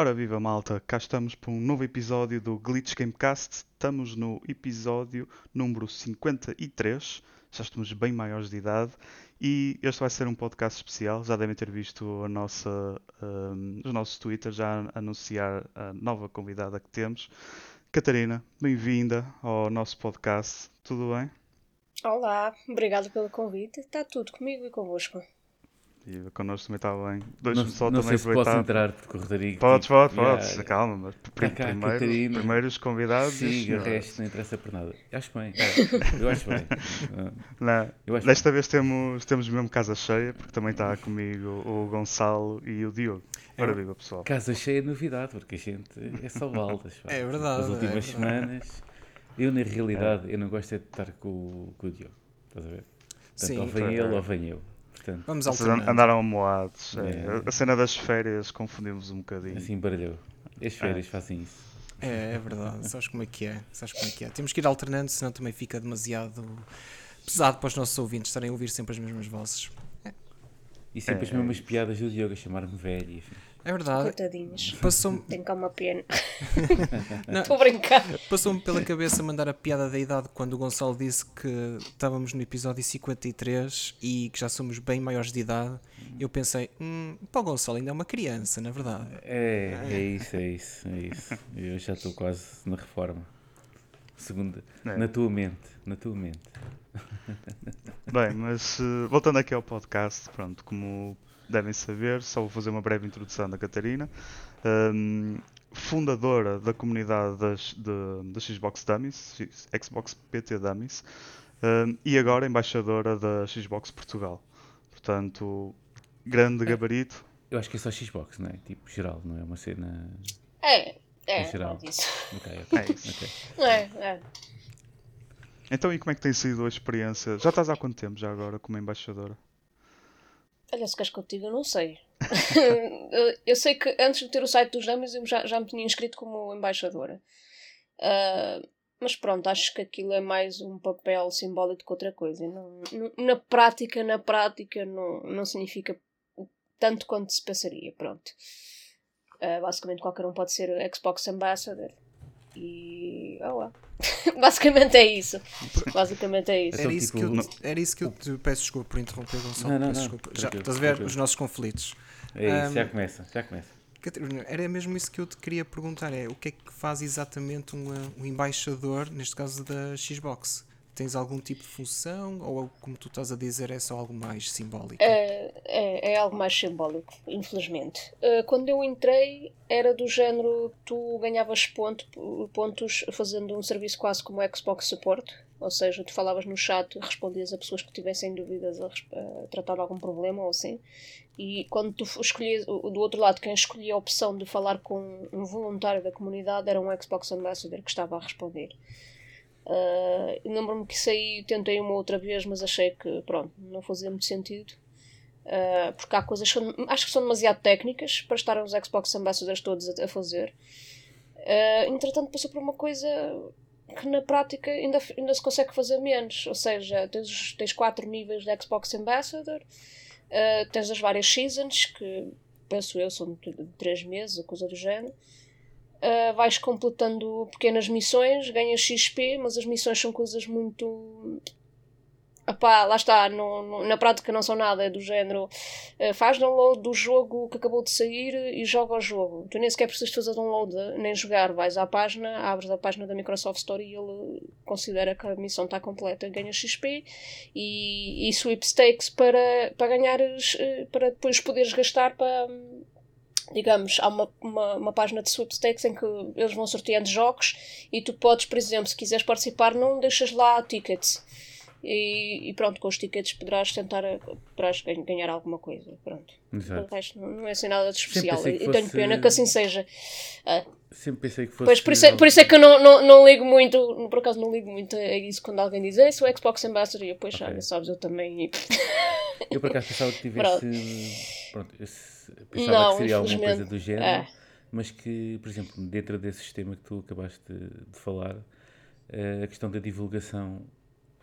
Ora viva malta, cá estamos para um novo episódio do Glitch Gamecast. Estamos no episódio número 53, já estamos bem maiores de idade e este vai ser um podcast especial. Já devem ter visto a nossa, um, os nossos Twitter já anunciar a nova convidada que temos. Catarina, bem-vinda ao nosso podcast, tudo bem? Olá, obrigado pelo convite. Está tudo comigo e convosco. E connosco também está bem. Deixa-me só não também sei se posso aproveitar. entrar com o Rodrigo. Podes, tipo, podes, yeah, podes, calma, mas prim- cá, primeiros, Catarina. primeiros convidados. e os Siga, o resto não interessa por nada. Acho bem. Eu acho bem. Não, Eu acho desta vez temos, temos mesmo casa cheia, porque também está comigo o Gonçalo e o Diogo. Ora viva pessoal. Casa cheia é novidade, porque a gente é só baldas. É verdade, As últimas é verdade. semanas, eu na realidade, eu não gosto é de estar com, o- com o Diogo. Estás a ver? Portanto, Sim. ou vem É. ele ou vem eu. Portanto, Vamos Vocês alternando. andaram amoados. é. É. A cena das férias confundimos um bocadinho. assim baralhou. As férias fazem isso. É, é verdade. Sabes como é que é? Sabes como é que é? Temos que ir alternando, senão também fica demasiado pesado para os nossos ouvintes estarem a ouvir sempre as mesmas vozes. E sempre as É. mesmas piadas do Diogo a chamar-me velho. e afim. É verdade. Coitadinhos. Passou-me Tenho cá uma pena. Não. Estou a brincar. passou pela cabeça mandar a piada da idade quando o Gonçalo disse que estávamos no episódio 53 e que já somos bem maiores de idade. Eu pensei, hum, para o Gonçalo ainda é uma criança, na verdade. É, é isso, é isso, é isso. Eu já estou quase na reforma. Segunda, É. na tua mente, na tua mente. Bem, mas eh, voltando aqui ao podcast, pronto, como devem saber, só vou fazer uma breve introdução da Catarina. Hum, fundadora da comunidade das, de, da Xbox Dummies, Xbox PT Dummies, hum, e agora embaixadora da Xbox Portugal. Portanto, grande gabarito. Eu acho que é só Xbox, não é? Tipo, geral, não é uma cena. É, é, Em geral. é ok. É isso. ok. É, é. Então, e como é que tem sido a experiência? Já estás há quanto tempo já agora como embaixadora? Olha, se queres contigo, eu não sei. eu, sei que antes de ter o site dos Dummies eu já, já me tinha inscrito como embaixadora. Ah, mas pronto, acho que aquilo é mais um papel simbólico que outra coisa. Não, não- na prática, na prática, não, não significa tanto quanto se pensaria. Pronto. Ah, basicamente, qualquer um pode ser Xbox Ambassador. E. Oh, well. basicamente é isso. Basicamente é isso. Era Então, isso, tipo, que eu, era isso que eu te peço desculpa por interromper, Gonçalo. Não, não, não, desculpa. Já, estás a ver os nossos conflitos. É isso, já Ahm, começa, já começa. Catarina, era mesmo isso que eu te queria perguntar: é o que é que faz exatamente um, eh, um embaixador, neste caso da Xbox? Tens algum tipo de função ou, como tu estás a dizer, é só algo mais simbólico? É, é, é algo mais simbólico, infelizmente. Uh, quando eu entrei, era do género: tu ganhavas ponto, pontos fazendo um serviço quase como Xbox Support, ou seja, tu falavas no chat, respondias a pessoas que tivessem dúvidas a, a tratar de algum problema ou assim. E quando tu escolhias, do outro lado, quem escolhia a opção de falar com um voluntário da comunidade era um Xbox Ambassador que estava a responder. Uh, Lembro-me que isso aí tentei uma outra vez, mas achei que pronto, não fazia muito sentido. Uh, porque há coisas que acho que são demasiado técnicas para estarem os Xbox Ambassadors todos a, a fazer. Uh, entretanto, passou por uma coisa que na prática ainda, ainda se consegue fazer menos. Ou seja, tens, tens quatro níveis de Xbox Ambassador, uh, tens as várias seasons, que penso eu são de três meses ou coisa do género. Uh, vais completando pequenas missões, ganhas XP, mas as missões são coisas muito. Epá, lá está, no- no- na prática não são nada, é do género. uh, faz download do jogo que acabou de sair e joga o jogo. Tu nem sequer precisas fazer download nem jogar, vais à página, abres a página da Microsoft Store e ele considera que a missão está completa, ganhas XP e, e sweepstakes para, para ganhares, uh, para depois poderes gastar para digamos, há uma, uma, uma página de sweepstakes em que eles vão sorteando jogos e tu podes, por exemplo, se quiseres participar, não deixas lá tickets. E, e pronto, com os tickets poderás tentar poderás gan- ganhar alguma coisa. Pronto. Exato. O resto não é assim nada de especial. E tenho fosse- pena que assim seja. Ah, Sempre pensei que fosse. pois por isso, é, por isso é que eu não, não, não ligo muito, por acaso não ligo muito a isso quando alguém diz "Ei, sou Xbox Ambassador e eu, pois, Ok. olha, sabes, eu também. Eu por acaso pensava que tivesse. Pronto, eu se- pensava Não, que seria alguma coisa do género, É. mas que, por exemplo, dentro desse sistema que tu acabaste de, falar, eh, a questão da divulgação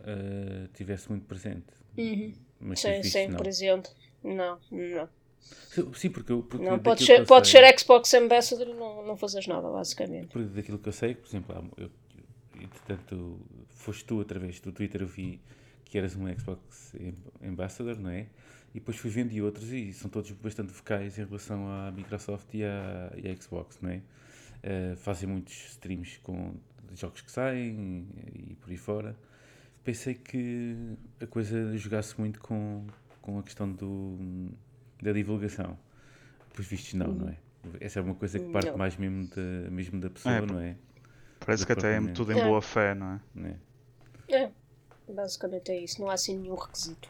eh, tivesse muito presente. Mas Uhum. Sim, pelos vistos, sim, não. por exemplo. Não, não. Sim, porque, eu, porque não, podes ser, podes sei- ser Xbox Ambassador e não, não fazes nada, basicamente. Porque daquilo que eu sei, por exemplo, eu, entretanto, foste tu através do Twitter, eu vi que eras um Xbox Am- Ambassador, não é? E depois fui vendo e outros e são todos bastante vocais em relação à Microsoft e à, e à Xbox, não é? Eh, fazem muitos streams com jogos que saem e por aí fora. Pensei que a coisa jogasse muito com, com a questão do, da divulgação. Pois vistos não, não é? Essa é uma coisa que parte Não. mais mesmo da, mesmo da pessoa, É, não é? Parece que até é tudo em É. boa fé, não é? Não é? É, basicamente é isso. Não há assim nenhum requisito.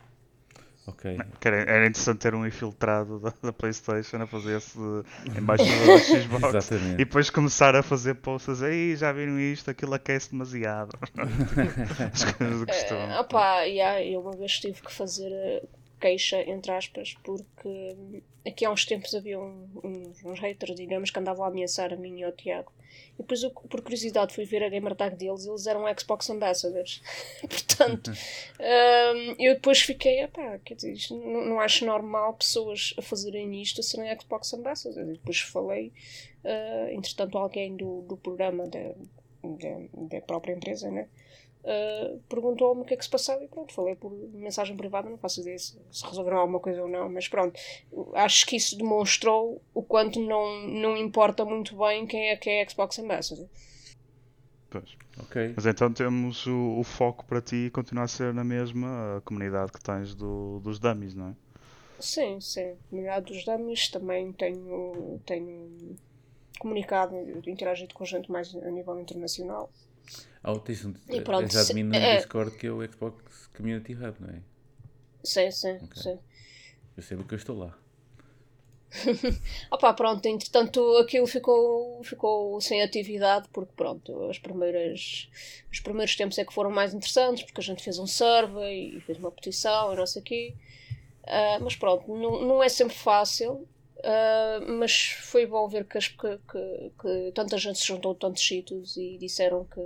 Ok. Que era, era interessante ter um infiltrado da, da Playstation a fazer esse embaixador da Xbox. E depois começar a fazer posts aí, já viram isto, aquilo aquece demasiado. As coisas do costume. Ah pá, yeah, eu uma vez tive que fazer eh, queixa, entre aspas, porque hum, aqui há uns tempos havia um- uns, uns haters, digamos, que andavam a ameaçar a mim e ao Tiago. E depois, eu, por curiosidade, fui ver a gamer tag deles e eles eram Xbox Ambassadors. Portanto, hum, eu depois fiquei, epá, quer dizer, não, não acho normal pessoas a fazerem isto a serem Xbox Ambassadors. E depois falei, ah, entretanto, alguém do, do programa da, da, da própria empresa, né? Uh, perguntou-me o que é que se passava e pronto, falei por mensagem privada, não faço ideia se, se resolveram alguma coisa ou não, mas pronto, acho que isso demonstrou o quanto não, não importa muito bem quem é que é Xbox Ambassador. Pois. Ok. Mas então temos o, o foco para ti continuar a ser na mesma a comunidade que tens do, dos dummies, não é? Sim, sim, comunidade dos dummies também tenho, tenho comunicado, interagido com gente mais a nível internacional. Ah, tens um, E pronto, és admin no é. Discord que é o Xbox Community Hub, não é? Sim, sim, Ok. sim. Eu sei porque eu estou lá. Opá, pronto, entretanto aquilo ficou, ficou sem atividade porque pronto, as primeiras, os primeiros tempos é que foram mais interessantes porque a gente fez um survey e fez uma petição e não sei o quê. Ah, mas pronto, não, não é sempre fácil, ah, mas foi bom ver que, as- que, que, que tanta gente se juntou de tantos sítios e disseram que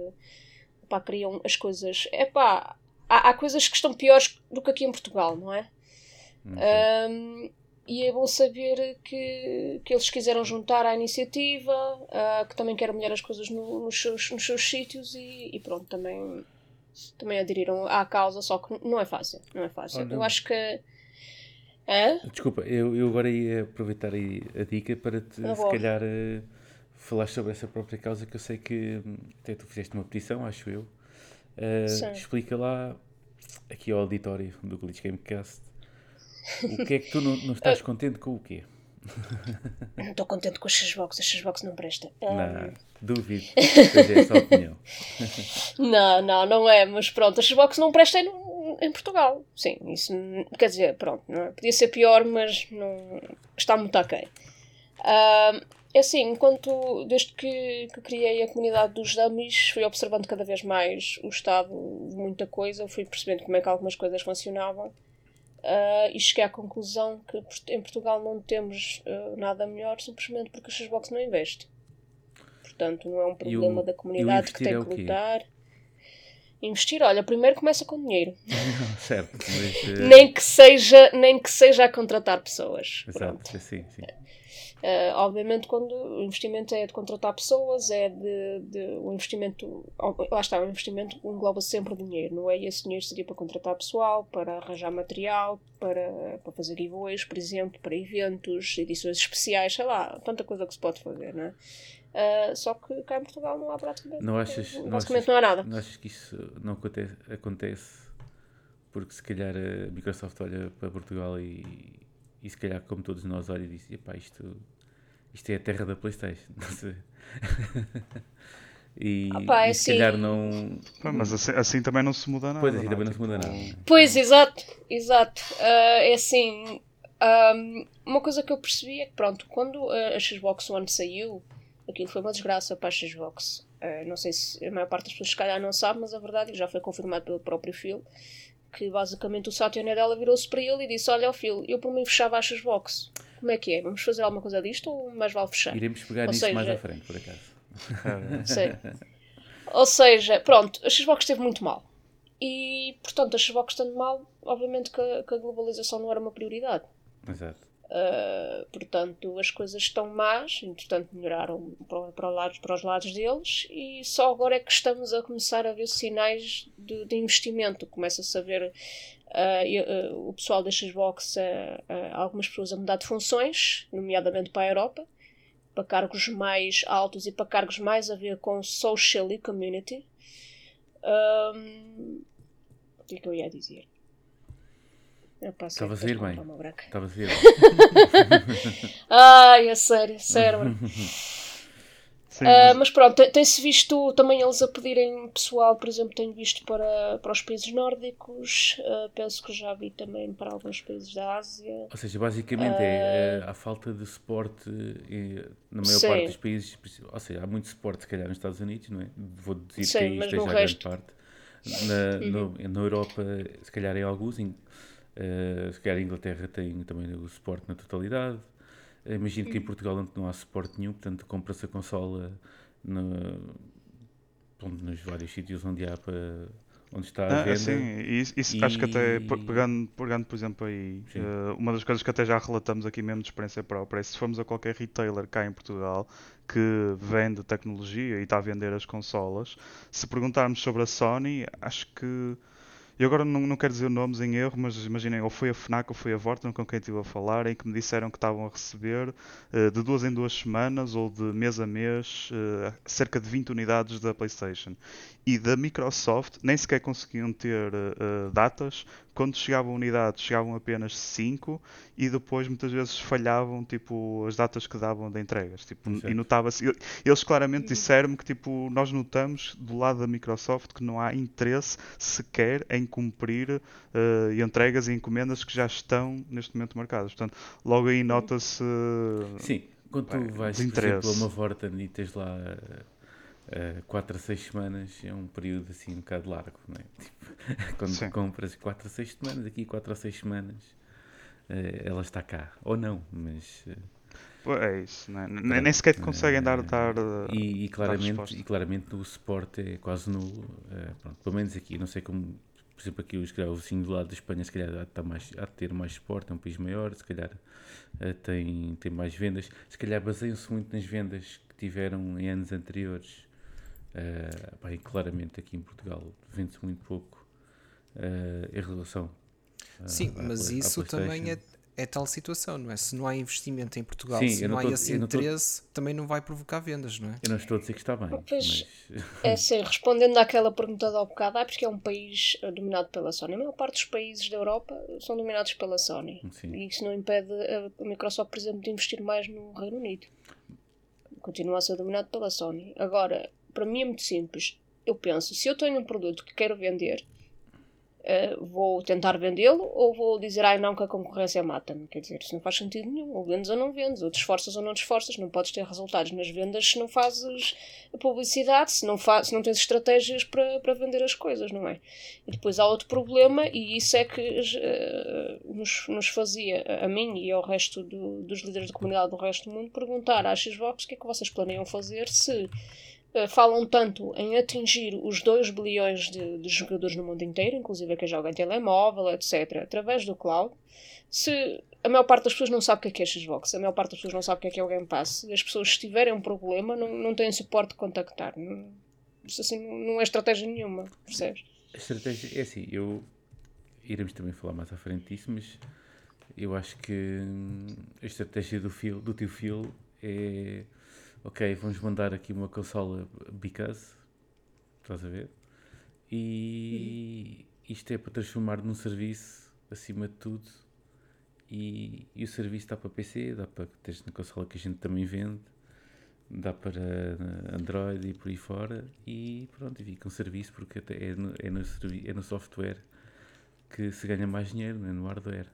queriam as coisas. Epá, há, há coisas que estão piores do que aqui em Portugal, não é? Não sei. Um, e é bom saber que, que eles quiseram juntar à iniciativa, ah, que também querem melhorar as coisas no- nos, seus, nos seus sítios e, e pronto, também, também aderiram à causa, só que não é fácil, não é fácil. Olha, Eu acho que... Hã? Desculpa, eu, eu agora ia aproveitar aí a dica para te, Ah, se calhar, eh, falar sobre essa própria causa que eu sei que hum, até tu fizeste uma petição, acho eu. Sim. explica lá, aqui ao auditório do Glitch Gamecast, o que é que tu não, não estás contente com o quê? Não estou contente com a Xbox, a Xbox não presta. Ah, Não, duvido que seja essa a opinião. Não, não, não é, mas pronto, a Xbox não presta em, Portugal. Sim, isso quer dizer, pronto, não é? podia ser pior, mas não está muito aquém. Ah, é assim, enquanto desde que, que criei a comunidade dos dummies, fui observando cada vez mais o estado de muita coisa, fui percebendo como é que algumas coisas funcionavam. ah, e cheguei à conclusão que em Portugal não temos ah, nada melhor simplesmente porque a Xbox não investe. Portanto, não é um problema o- da comunidade que tem é que quê? Investir, olha, primeiro começa com dinheiro. Certo, mas... eh, Nem que seja, nem que seja a contratar pessoas. Exato, sim, sim. Uh, obviamente, quando o investimento é de contratar pessoas, é de, de o investimento. Lá está, o investimento engloba sempre dinheiro, não é? E esse dinheiro seria para contratar pessoal, para arranjar material, para, para fazer giveaways, por exemplo, para eventos, edições especiais, sei lá, tanta coisa que se pode fazer, não é? Uh, só que cá em Portugal não há praticamente. Não achas, não basicamente achas, não há nada. não achas que isso não acontece, acontece porque se calhar a Microsoft olha para Portugal e, e se calhar como todos nós olha e diz, epá, isto, isto é a terra da Playstation, não sei. e, Ah pá, é e se calhar assim- não... Pá, Mas assim, assim também não se muda nada. Pois, assim não é? também não se Tipo, muda nada. Pois, exato, exato. Ah, é assim, ahm, uma coisa que eu percebi é que, pronto, quando a Xbox One saiu, aquilo foi uma desgraça para a Xbox. Ah, não sei se a maior parte das pessoas, se calhar, não sabe, mas a verdade, e já foi confirmado pelo próprio Phil, que basicamente o Satya Nadella virou-se para ele e disse: Olha, ó Phil, eu por mim fechava a Xbox. Como é que é? Vamos fazer alguma coisa disto ou mais vale fechar? Iremos pegar Ou nisso mais seja- à frente, por acaso. Sei. Ou seja, pronto, a Xbox esteve muito mal. E, portanto, a Xbox estando mal, obviamente que a, que a globalização não era uma prioridade. Exato. Uh, portanto, as coisas estão más, entretanto melhoraram para, para, para, os lados deles e só agora é que estamos a começar a ver sinais de, de investimento. Começa-se a ver uh, uh, o pessoal da Xbox, algumas pessoas a mudar de funções, nomeadamente para a Europa, para cargos mais altos e para cargos mais a ver com social e community. Um, o que é que eu ia dizer? Estava a sair bem. Estava a bem. Ai, é sério, sério. Sim, uh, mas pronto, tem-se visto também eles a pedirem pessoal, por exemplo, tenho visto para, para os países nórdicos, uh, penso que já vi também para alguns países da Ásia. Ou seja, basicamente uh, é, a falta de suporte na maior sim. parte dos países, ou seja, há muito suporte se calhar nos Estados Unidos, não é? Vou dizer sim, que aí esteja a grande parte. Na, uhum. no, na Europa, se calhar em alguns, em, Uh, se calhar a Inglaterra tem também o suporte na totalidade. Uh, imagino que em Portugal não há suporte nenhum, portanto compra-se a consola no, nos vários sítios onde há para onde está a ah, venda. Sim, isso, isso e... acho que até pegando, pegando por exemplo aí uh, uma das coisas que até já relatamos aqui mesmo de experiência própria é se formos a qualquer retailer cá em Portugal que vende tecnologia e está a vender as consolas, se perguntarmos sobre a Sony, acho que e agora não, não quero dizer nomes em erro, mas imaginem, ou foi a FNAC ou foi a Vorten com quem estive a falar, em que me disseram que estavam a receber uh, de duas em duas semanas ou de mês a mês uh, cerca de 20 unidades da PlayStation. E da Microsoft nem sequer conseguiam ter uh, datas quando chegavam unidades, chegavam apenas 5 e depois muitas vezes falhavam tipo, as datas que davam de entregas. Tipo, e notava-se. Eles claramente disseram-me que tipo, nós notamos do lado da Microsoft que não há interesse sequer em cumprir uh, entregas e encomendas que já estão neste momento marcadas. Portanto, logo aí nota-se. Sim, quando tu vais, por exemplo, a uma Vorten e tens lá. Uh, 4 a 6 semanas é um período assim um bocado largo, não é? Tipo, quando Sim. compras 4 a 6 semanas, aqui 4 a 6 semanas, uh, ela está cá. Ou não, mas. Uh, é isso, é? nem, nem sequer te conseguem dar. dar e, e, claramente, e claramente o suporte é quase nulo. pronto, pelo menos aqui, não sei como. Por exemplo, aqui os o vizinho do lado da Espanha, se calhar, há, mais, há de ter mais suporte, é um país maior, se calhar tem, tem mais vendas. Se calhar baseiam-se muito nas vendas que tiveram em anos anteriores Uh, bem, claramente aqui em Portugal vende-se muito pouco uh, em relação. Uh, Sim, mas isso também é, é tal situação, não é? Se não há investimento em Portugal, Sim, se não, não há esse interesse, tô... também não vai provocar vendas, não é? Eu não estou a dizer que está bem. Pois, mas... É assim, respondendo àquela pergunta do bocado, é porque é um país dominado pela Sony. A maior parte dos países da Europa são dominados pela Sony. Sim. E isso não impede a Microsoft, por exemplo, de investir mais no Reino Unido. Continua a ser dominado pela Sony. Agora, para mim é muito simples. Eu penso, se eu tenho um produto que quero vender, uh, vou tentar vendê-lo ou vou dizer, ai não, que a concorrência mata-me. Quer dizer, isso não faz sentido nenhum. Ou vendes ou não vendes, ou te esforças ou não te esforças. Não podes ter resultados nas vendas se não fazes publicidade, se não, faz, se não tens estratégias para, para vender as coisas, não é? E depois há outro problema, e isso é que uh, nos, nos fazia, a mim e ao resto do, dos líderes da comunidade do resto do mundo, perguntar à Xbox o que é que vocês planeiam fazer se falam tanto em atingir os 2 bilhões de, de, jogadores no mundo inteiro, inclusive que jogam em telemóvel, etc., através do cloud, se a maior parte das pessoas não sabe o que é, que é Xbox, a maior parte das pessoas não sabe o que é, que é o Game Pass, as pessoas, se tiverem um problema, não, não têm suporte de contactar. Não, isso assim não é estratégia nenhuma, percebes? A estratégia é assim, eu iremos também falar mais à frente disso, mas eu acho que hum, a estratégia do, fio, do tio Phil é ok, vamos mandar aqui uma consola because, estás a ver? E isto é para transformar num serviço acima de tudo. E, e o serviço dá para PC, dá para ter na consola que a gente também vende, dá para Android e por aí fora. E pronto, e fica um serviço porque é no, é, no, é no software que se ganha mais dinheiro, não é no hardware.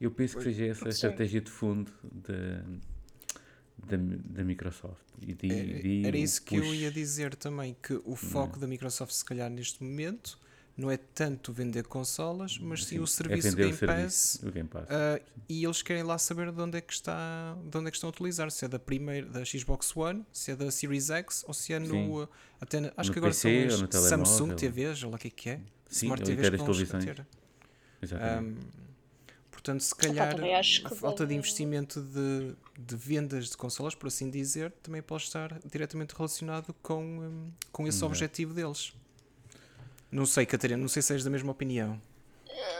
Eu penso que seja essa a estratégia de fundo da da, da Microsoft. E de, era, de era isso que eu ia dizer também, que o foco da Microsoft, se calhar, neste momento, não é tanto vender consolas, mas sim, sim o é serviço é Game, o Pass, serviço, Game Pass. Uh, e eles querem lá saber de onde é que está, de onde é que estão a utilizar, se é da primeira da Xbox One, se é da Series X ou se é no até acho no que agora PC, são as Samsung TVs, ou lá o que é que é. Sim, Smart TVs que televisões. Exatamente. Um, Portanto, se calhar a falta de investimento de, de vendas de consolas, por assim dizer, também pode estar diretamente relacionado com, hum, com esse objetivo deles. Não sei, Catarina, não sei se és da mesma opinião.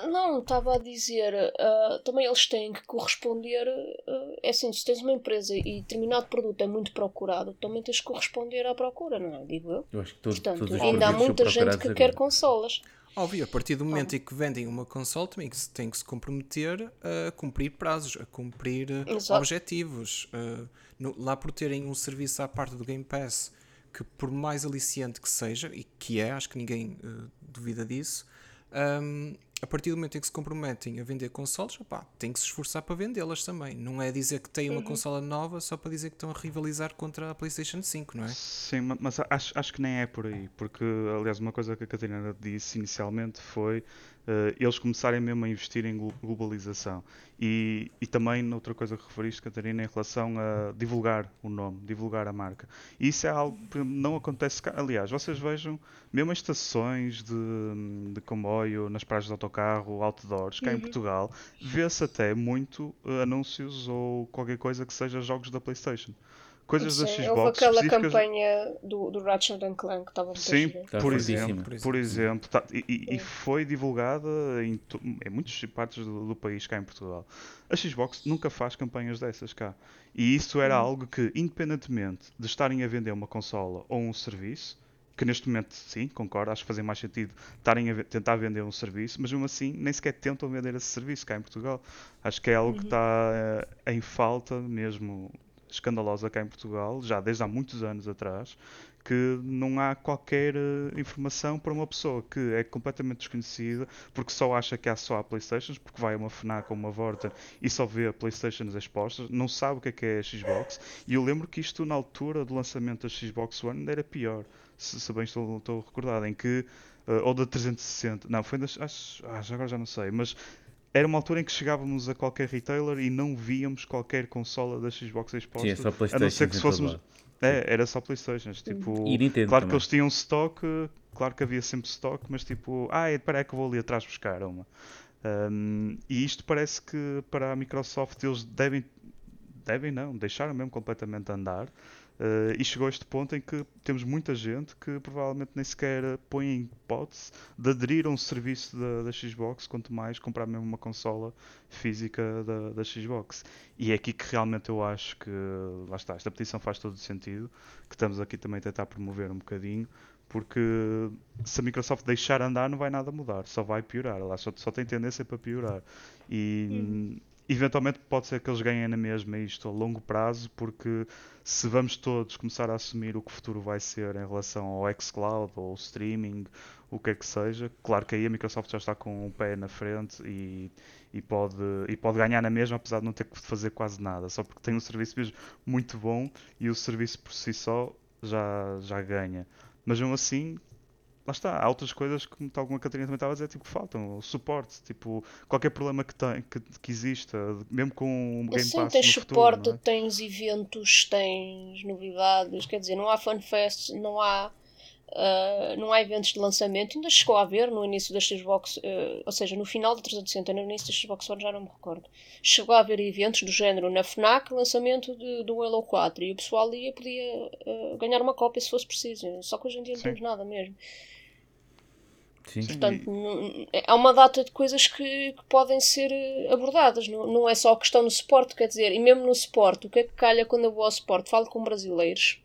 Não, estava a dizer, ah, também eles têm que corresponder. ah, é assim, se tens uma empresa e determinado produto é muito procurado, também tens que corresponder à procura, não é? Digo eu. Eu acho que todo, Portanto, todos os ainda há muita gente que agora. quer consolas. Óbvio, a partir do momento em que vendem uma console, também que se- têm que se comprometer a cumprir prazos, a cumprir eh, Exato. objetivos. Eh, no- lá por terem um serviço à parte do Game Pass, que por mais aliciante que seja, e que é, acho que ninguém eh, duvida disso, ahm, a partir do momento em que se comprometem a vender consoles, opá, têm que se esforçar para vendê-las também. Não é dizer que têm uma consola nova só para dizer que estão a rivalizar contra a PlayStation 5, não é? Sim, ma- mas acho, acho que nem é por aí, porque aliás uma coisa que a Catarina disse inicialmente foi eh, eles começarem mesmo a investir em glo- globalização e, e também outra coisa que referiste, Catarina, em relação a divulgar o nome, divulgar a marca. E isso é algo que não acontece cá. Aliás, vocês vejam, mesmo em estações de, de comboio, nas praias de autocarro, outdoors, cá em Portugal, vê-se até muito eh, anúncios ou qualquer coisa que seja jogos da PlayStation. Coisas da Sim, Xbox houve aquela específicas- campanha do, do Ratchet and Clank que estava Sim. Está por fortíssima. exemplo, Por por exemplo, tá- e, e- e foi divulgada em, em muitas partes do, do país cá em Portugal. A Xbox nunca faz campanhas dessas cá. E isso era algo que, independentemente de estarem a vender uma consola ou um serviço, que neste momento, sim, concordo, acho que fazia mais sentido estarem a tentar vender um serviço, mas mesmo assim nem sequer tentam vender esse serviço cá em Portugal. Acho que é algo que está eh, em falta mesmo escandalosa cá em Portugal, já desde há muitos anos atrás, que não há qualquer eh, informação para uma pessoa que é completamente desconhecida, porque só acha que há só a Playstations, porque vai a uma FNAC ou uma Vorta e só vê a Playstations expostas, não sabe o que é que é a Xbox, e eu lembro que isto na altura do lançamento da Xbox One ainda era pior, se, se bem estou, estou recordado, em que, eh, ou da 360, não, foi das, acho, já agora já não sei, mas era uma altura em que chegávamos a qualquer retailer e não víamos qualquer consola da Xbox exposta, Sim, é só a não ser PlayStation que se lado. É, era só Playstations, tipo... E Nintendo Claro que também. eles tinham stock, claro que havia sempre stock, mas tipo, ah, espera aí que eu vou ali atrás buscar uma. Um, e isto parece que para a Microsoft eles devem, devem não, deixaram mesmo completamente andar. Uh, e chegou a este ponto em que temos muita gente que provavelmente nem sequer põe em hipótese de aderir a um serviço da, da Xbox, quanto mais comprar mesmo uma consola física da, da Xbox. E é aqui que realmente eu acho que, lá está, esta petição faz todo o sentido, que estamos aqui também a tentar promover um bocadinho, porque se a Microsoft deixar andar não vai nada mudar, só vai piorar, ela só, só tem tendência para piorar. E eventualmente pode ser que eles ganhem na mesma isto a longo prazo, porque se vamos todos começar a assumir o que o futuro vai ser em relação ao xCloud ou streaming, o que é que seja, claro que aí a Microsoft já está com o pé na frente e, e, pode, e pode ganhar na mesma, apesar de não ter que fazer quase nada, só porque tem um serviço mesmo muito bom e o serviço por si só já, já ganha. Mas mesmo assim, lá está, há outras coisas que, tal como a Catarina também estava a dizer, tipo, faltam, o suporte, tipo, qualquer problema que, tem, que, que exista, mesmo com o Game Assim, Pass tens suporte, futuro, é? tens eventos, tens novidades, quer dizer, não há fanfests, não há, ah, não há eventos de lançamento. Ainda chegou a haver no início da Xbox, ah, ou seja, no final da 360, no início da Xbox One, já não me recordo. Chegou a haver eventos do género na FNAC, lançamento de, do Halo 4, e o pessoal ia podia ah, ganhar uma cópia se fosse preciso. Só que hoje em dia não Sim. temos nada mesmo. Sim. Portanto, não- há uma data de coisas que, que podem ser eh, abordadas, não, não é só a questão no suporte, quer dizer, e mesmo no suporte, o que é que calha quando eu vou ao suporte? Falo com brasileiros,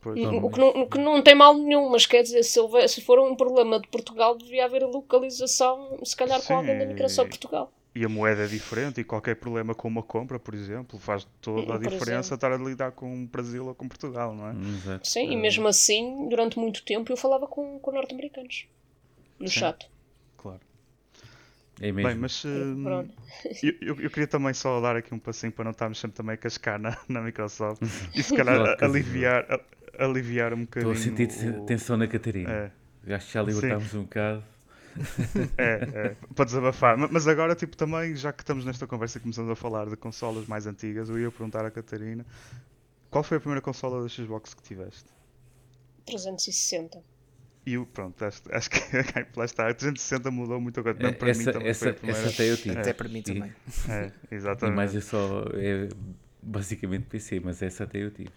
Pois. o, que não, o que não tem mal nenhum, mas quer dizer, se, houver, se for um problema de Portugal, devia haver localização, se calhar Sim, com alguém da Microsoft e- Portugal. E a moeda é diferente e qualquer problema com uma compra, por exemplo, faz toda a Hum, por diferença exemplo. estar a lidar com o Brasil ou com Portugal, não é? Exato. Sim, e mesmo assim, durante muito tempo, eu falava com, com norte-americanos no Sim. chat. Claro. É mesmo. Bem, mas hum, pronto. eu, eu- eu queria também só dar aqui um passinho para não estarmos sempre também a cascar na, na Microsoft e se calhar Claro aliviar, a- aliviar um Estou bocadinho. a sentir o- tensão na Catarina. É, Acho que já libertámos um bocado. é, é, para desabafar. Ma- Mas agora, tipo, também, já que estamos nesta conversa e começamos a falar de consolas mais antigas, eu ia perguntar à Catarina qual foi a primeira consola da Xbox que tiveste? 360. E o- pronto, acho, acho que lá está, a 360 mudou muito agora. Mesmo para mim essa, também essa, foi a primeira. essa até eu tive. Até para mim também. É, exatamente. mais eu só. É basicamente PC, mas essa até eu tive.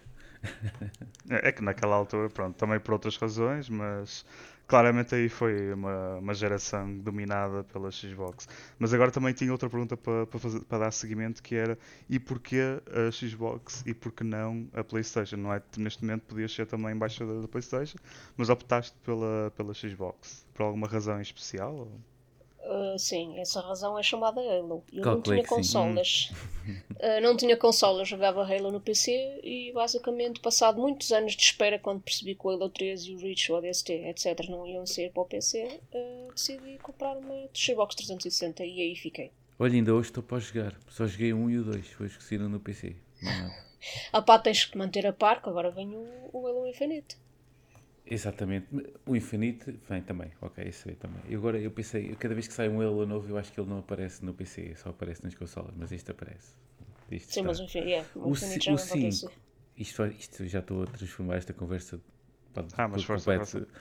É é que naquela altura, pronto, também por outras razões, mas claramente aí foi uma, uma geração dominada pela Xbox. Mas agora também tinha outra pergunta para, para, dar seguimento que era e porquê a Xbox e porquê não a Playstation? Não é neste momento podias ser também embaixador da Playstation, mas optaste pela, pela Xbox. Por alguma razão em especial? ou- Uh, sim, essa razão é chamada Halo. Eu não tinha consolas. Uh, não tinha consolas, jogava Halo no PC e basicamente, passado muitos anos de espera, quando percebi que o Halo 3 e o Reach, o ADST, etc., não iam ser para o PC, uh, decidi comprar uma Xbox 360 e aí fiquei. Olha, ainda hoje estou para jogar. Só joguei um e o dois, foi que saíram no PC. Não, não. Ah pá, tens que manter a par, que agora vem o, o Halo Infinite. Exatamente. O Infinite vem também. Ok, isso aí também. E agora eu pensei, cada vez que sai um Halo novo, eu acho que ele não aparece no PC, só aparece nas consolas, mas este aparece. Isto Sim, está- mas yeah, o O, já o vem para o PC. 5. Isto, isto já estou a transformar esta conversa pá, Ah, mas por força, completo.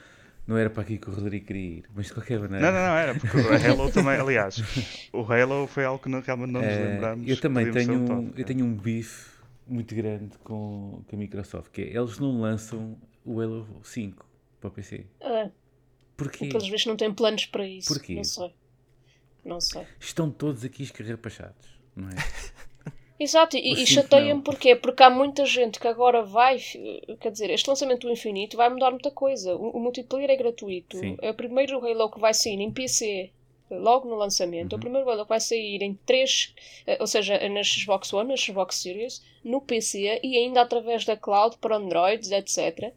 Não era para aqui que o Rodrigo queria ir, mas de qualquer maneira. Não, não, não, era porque o Halo também, aliás, o Halo foi algo que não- realmente não nos Eh, lembramos. eu também tenho, um tópico, eu tenho um bife muito grande com, com a Microsoft, que é, eles não lançam o Halo 5 para o PC. Ah, Porquê? pelos vistos não tem planos para isso. Porquê? Não sei. Não sei. Estão todos aqui escarrapachados, não é? Exato, e, e chateia-me porquê? Porque há muita gente que agora vai, quer dizer, este lançamento do Infinito vai mudar muita coisa. O, o multiplayer é gratuito. Sim. É o primeiro Halo que vai sair em PC logo no lançamento. É o Uhum. primeiro Halo que vai sair em três, eh, ou seja, na Xbox One, na Xbox Series, no PC e ainda através da cloud para Androids, etc.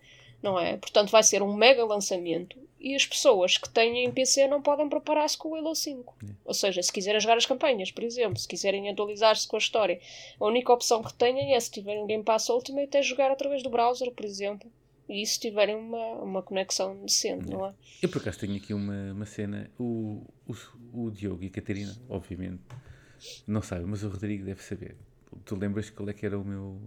Não é? Portanto, vai ser um mega lançamento. E as pessoas que têm em PC não podem preparar-se com o Halo 5. Ou seja, se quiserem jogar as campanhas, por exemplo, se quiserem atualizar-se com a história, a única opção que têm é se tiverem Game Pass Ultimate é jogar através do browser, por exemplo. E se tiverem uma, uma conexão decente, não é? Eu por acaso tenho aqui uma, uma cena. O, o, o Diogo e a Catarina, obviamente, não sabem, mas o Rodrigo deve saber. Tu lembras qual é que era o meu.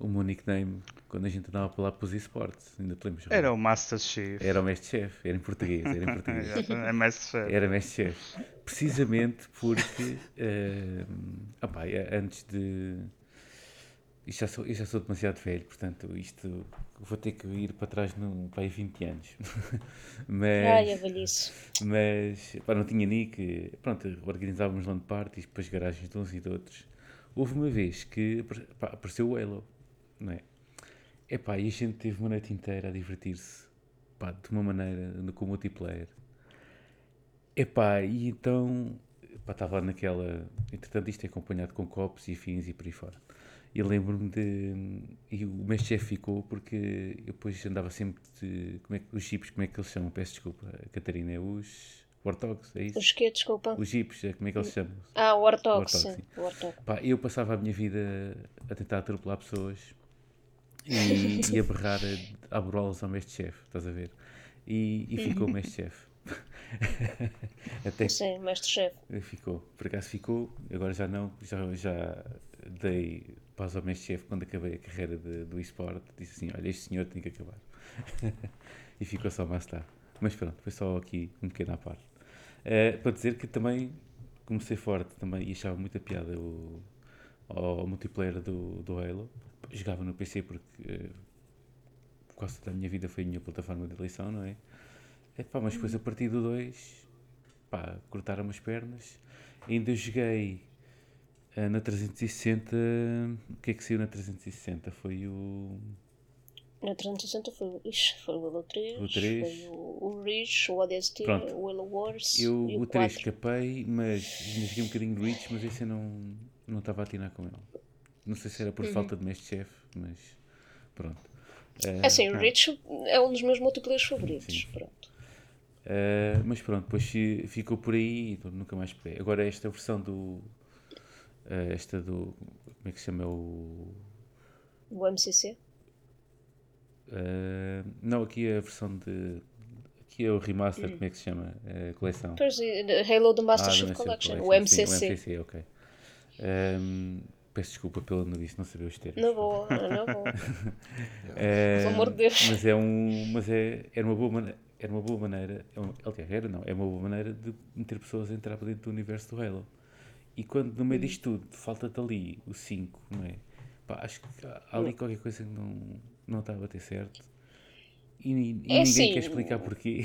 O meu nickname quando a gente andava para lá para os esportes? Ainda te lembras? Era o Master Chief. Era o mestre-chefe, era em português, era em português. É Master Chief. Era mestre-chefe. Precisamente porque, eh, opá, é- antes de. Isto já sou, eu já sou demasiado velho, portanto, isto vou ter que ir para trás no, para aí 20 anos. mas, Ai, velhice. mas pá, não tinha nick. Pronto, organizávamos land parties, depois garagens de uns e de outros. Houve uma vez que pá, apareceu o Halo, não é? Epá, e a gente teve uma noite inteira a divertir-se pá, de uma maneira no- com o multiplayer. Epá, e então pá, estava naquela. Entretanto, isto é acompanhado com copos e fins e por aí fora. E lembro-me de. E o meu chefe ficou porque eu depois andava sempre de. Como é que, os jeeps, como é que eles chamam? Peço desculpa, Catarina, é os. Warthogs, é isso? Os que, desculpa? Os jeeps, é, como é que eles chamam? Ah, o Warthog, sim. O. Pá, eu passava a minha vida a tentar atropelar pessoas e, e a berrar a, a brolas ao mestre-chefe, estás a ver? E, e ficou o mestre-chefe. Até que Sim, mestre-chefe. ficou, por acaso ficou, agora já não, já, já dei pausa ao mestre-chefe quando acabei a carreira de- do eSport, disse assim, olha, este senhor tem que acabar. e ficou só mais tarde. Mas pronto, foi só aqui um pequeno à parte. Eh, para dizer que também comecei forte também e achava muita piada o, ao multiplayer do, do Halo. Jogava no PC porque eh, quase toda a minha vida foi a minha plataforma de eleição, não é? Epá, mas depois a partir do 2, pá, cortaram-me as pernas. Ainda joguei eh, na 360. O que é que saiu na 360? Foi o. Na 360 foi, o- ixi, foi o Halo 3, O 3. foi o, Reach, o ODST, Pronto. o Halo Wars Eu e o o 3 4. escapei, mas joguei um bocadinho de Reach, mas esse eu não, não estava a atinar com ele. Não sei se era por falta de mestre-chefe, mas pronto. É assim, o Ah. Reach é um dos meus multiplayers favoritos. Sim. Pronto. eh, mas pronto, depois fi- ficou por aí e então nunca mais peguei. Agora esta versão do. eh, esta do. Como é que se chama? O. O MCC. eh, não, aqui é a versão de. Aqui é o remaster, como é que se chama? A coleção. Depois, eh, Halo The Master Ah, Chief do Master Collection, Collection, o sim, MCC. o MCC, ok. Ehm, peço desculpa pela novice, não saber os termos. Na boa, na boa. É, Pelo amor de Deus. Mas é um. Mas é, era uma boa maneira. Era uma boa maneira. É um, aliás, era não. É uma boa maneira de meter pessoas a entrar para dentro do universo do Halo. E quando no meio disto tudo falta-te ali o 5, não é? Pá, acho que há ali qualquer coisa que não, não está a bater certo. E, e ninguém assim, quer explicar porquê.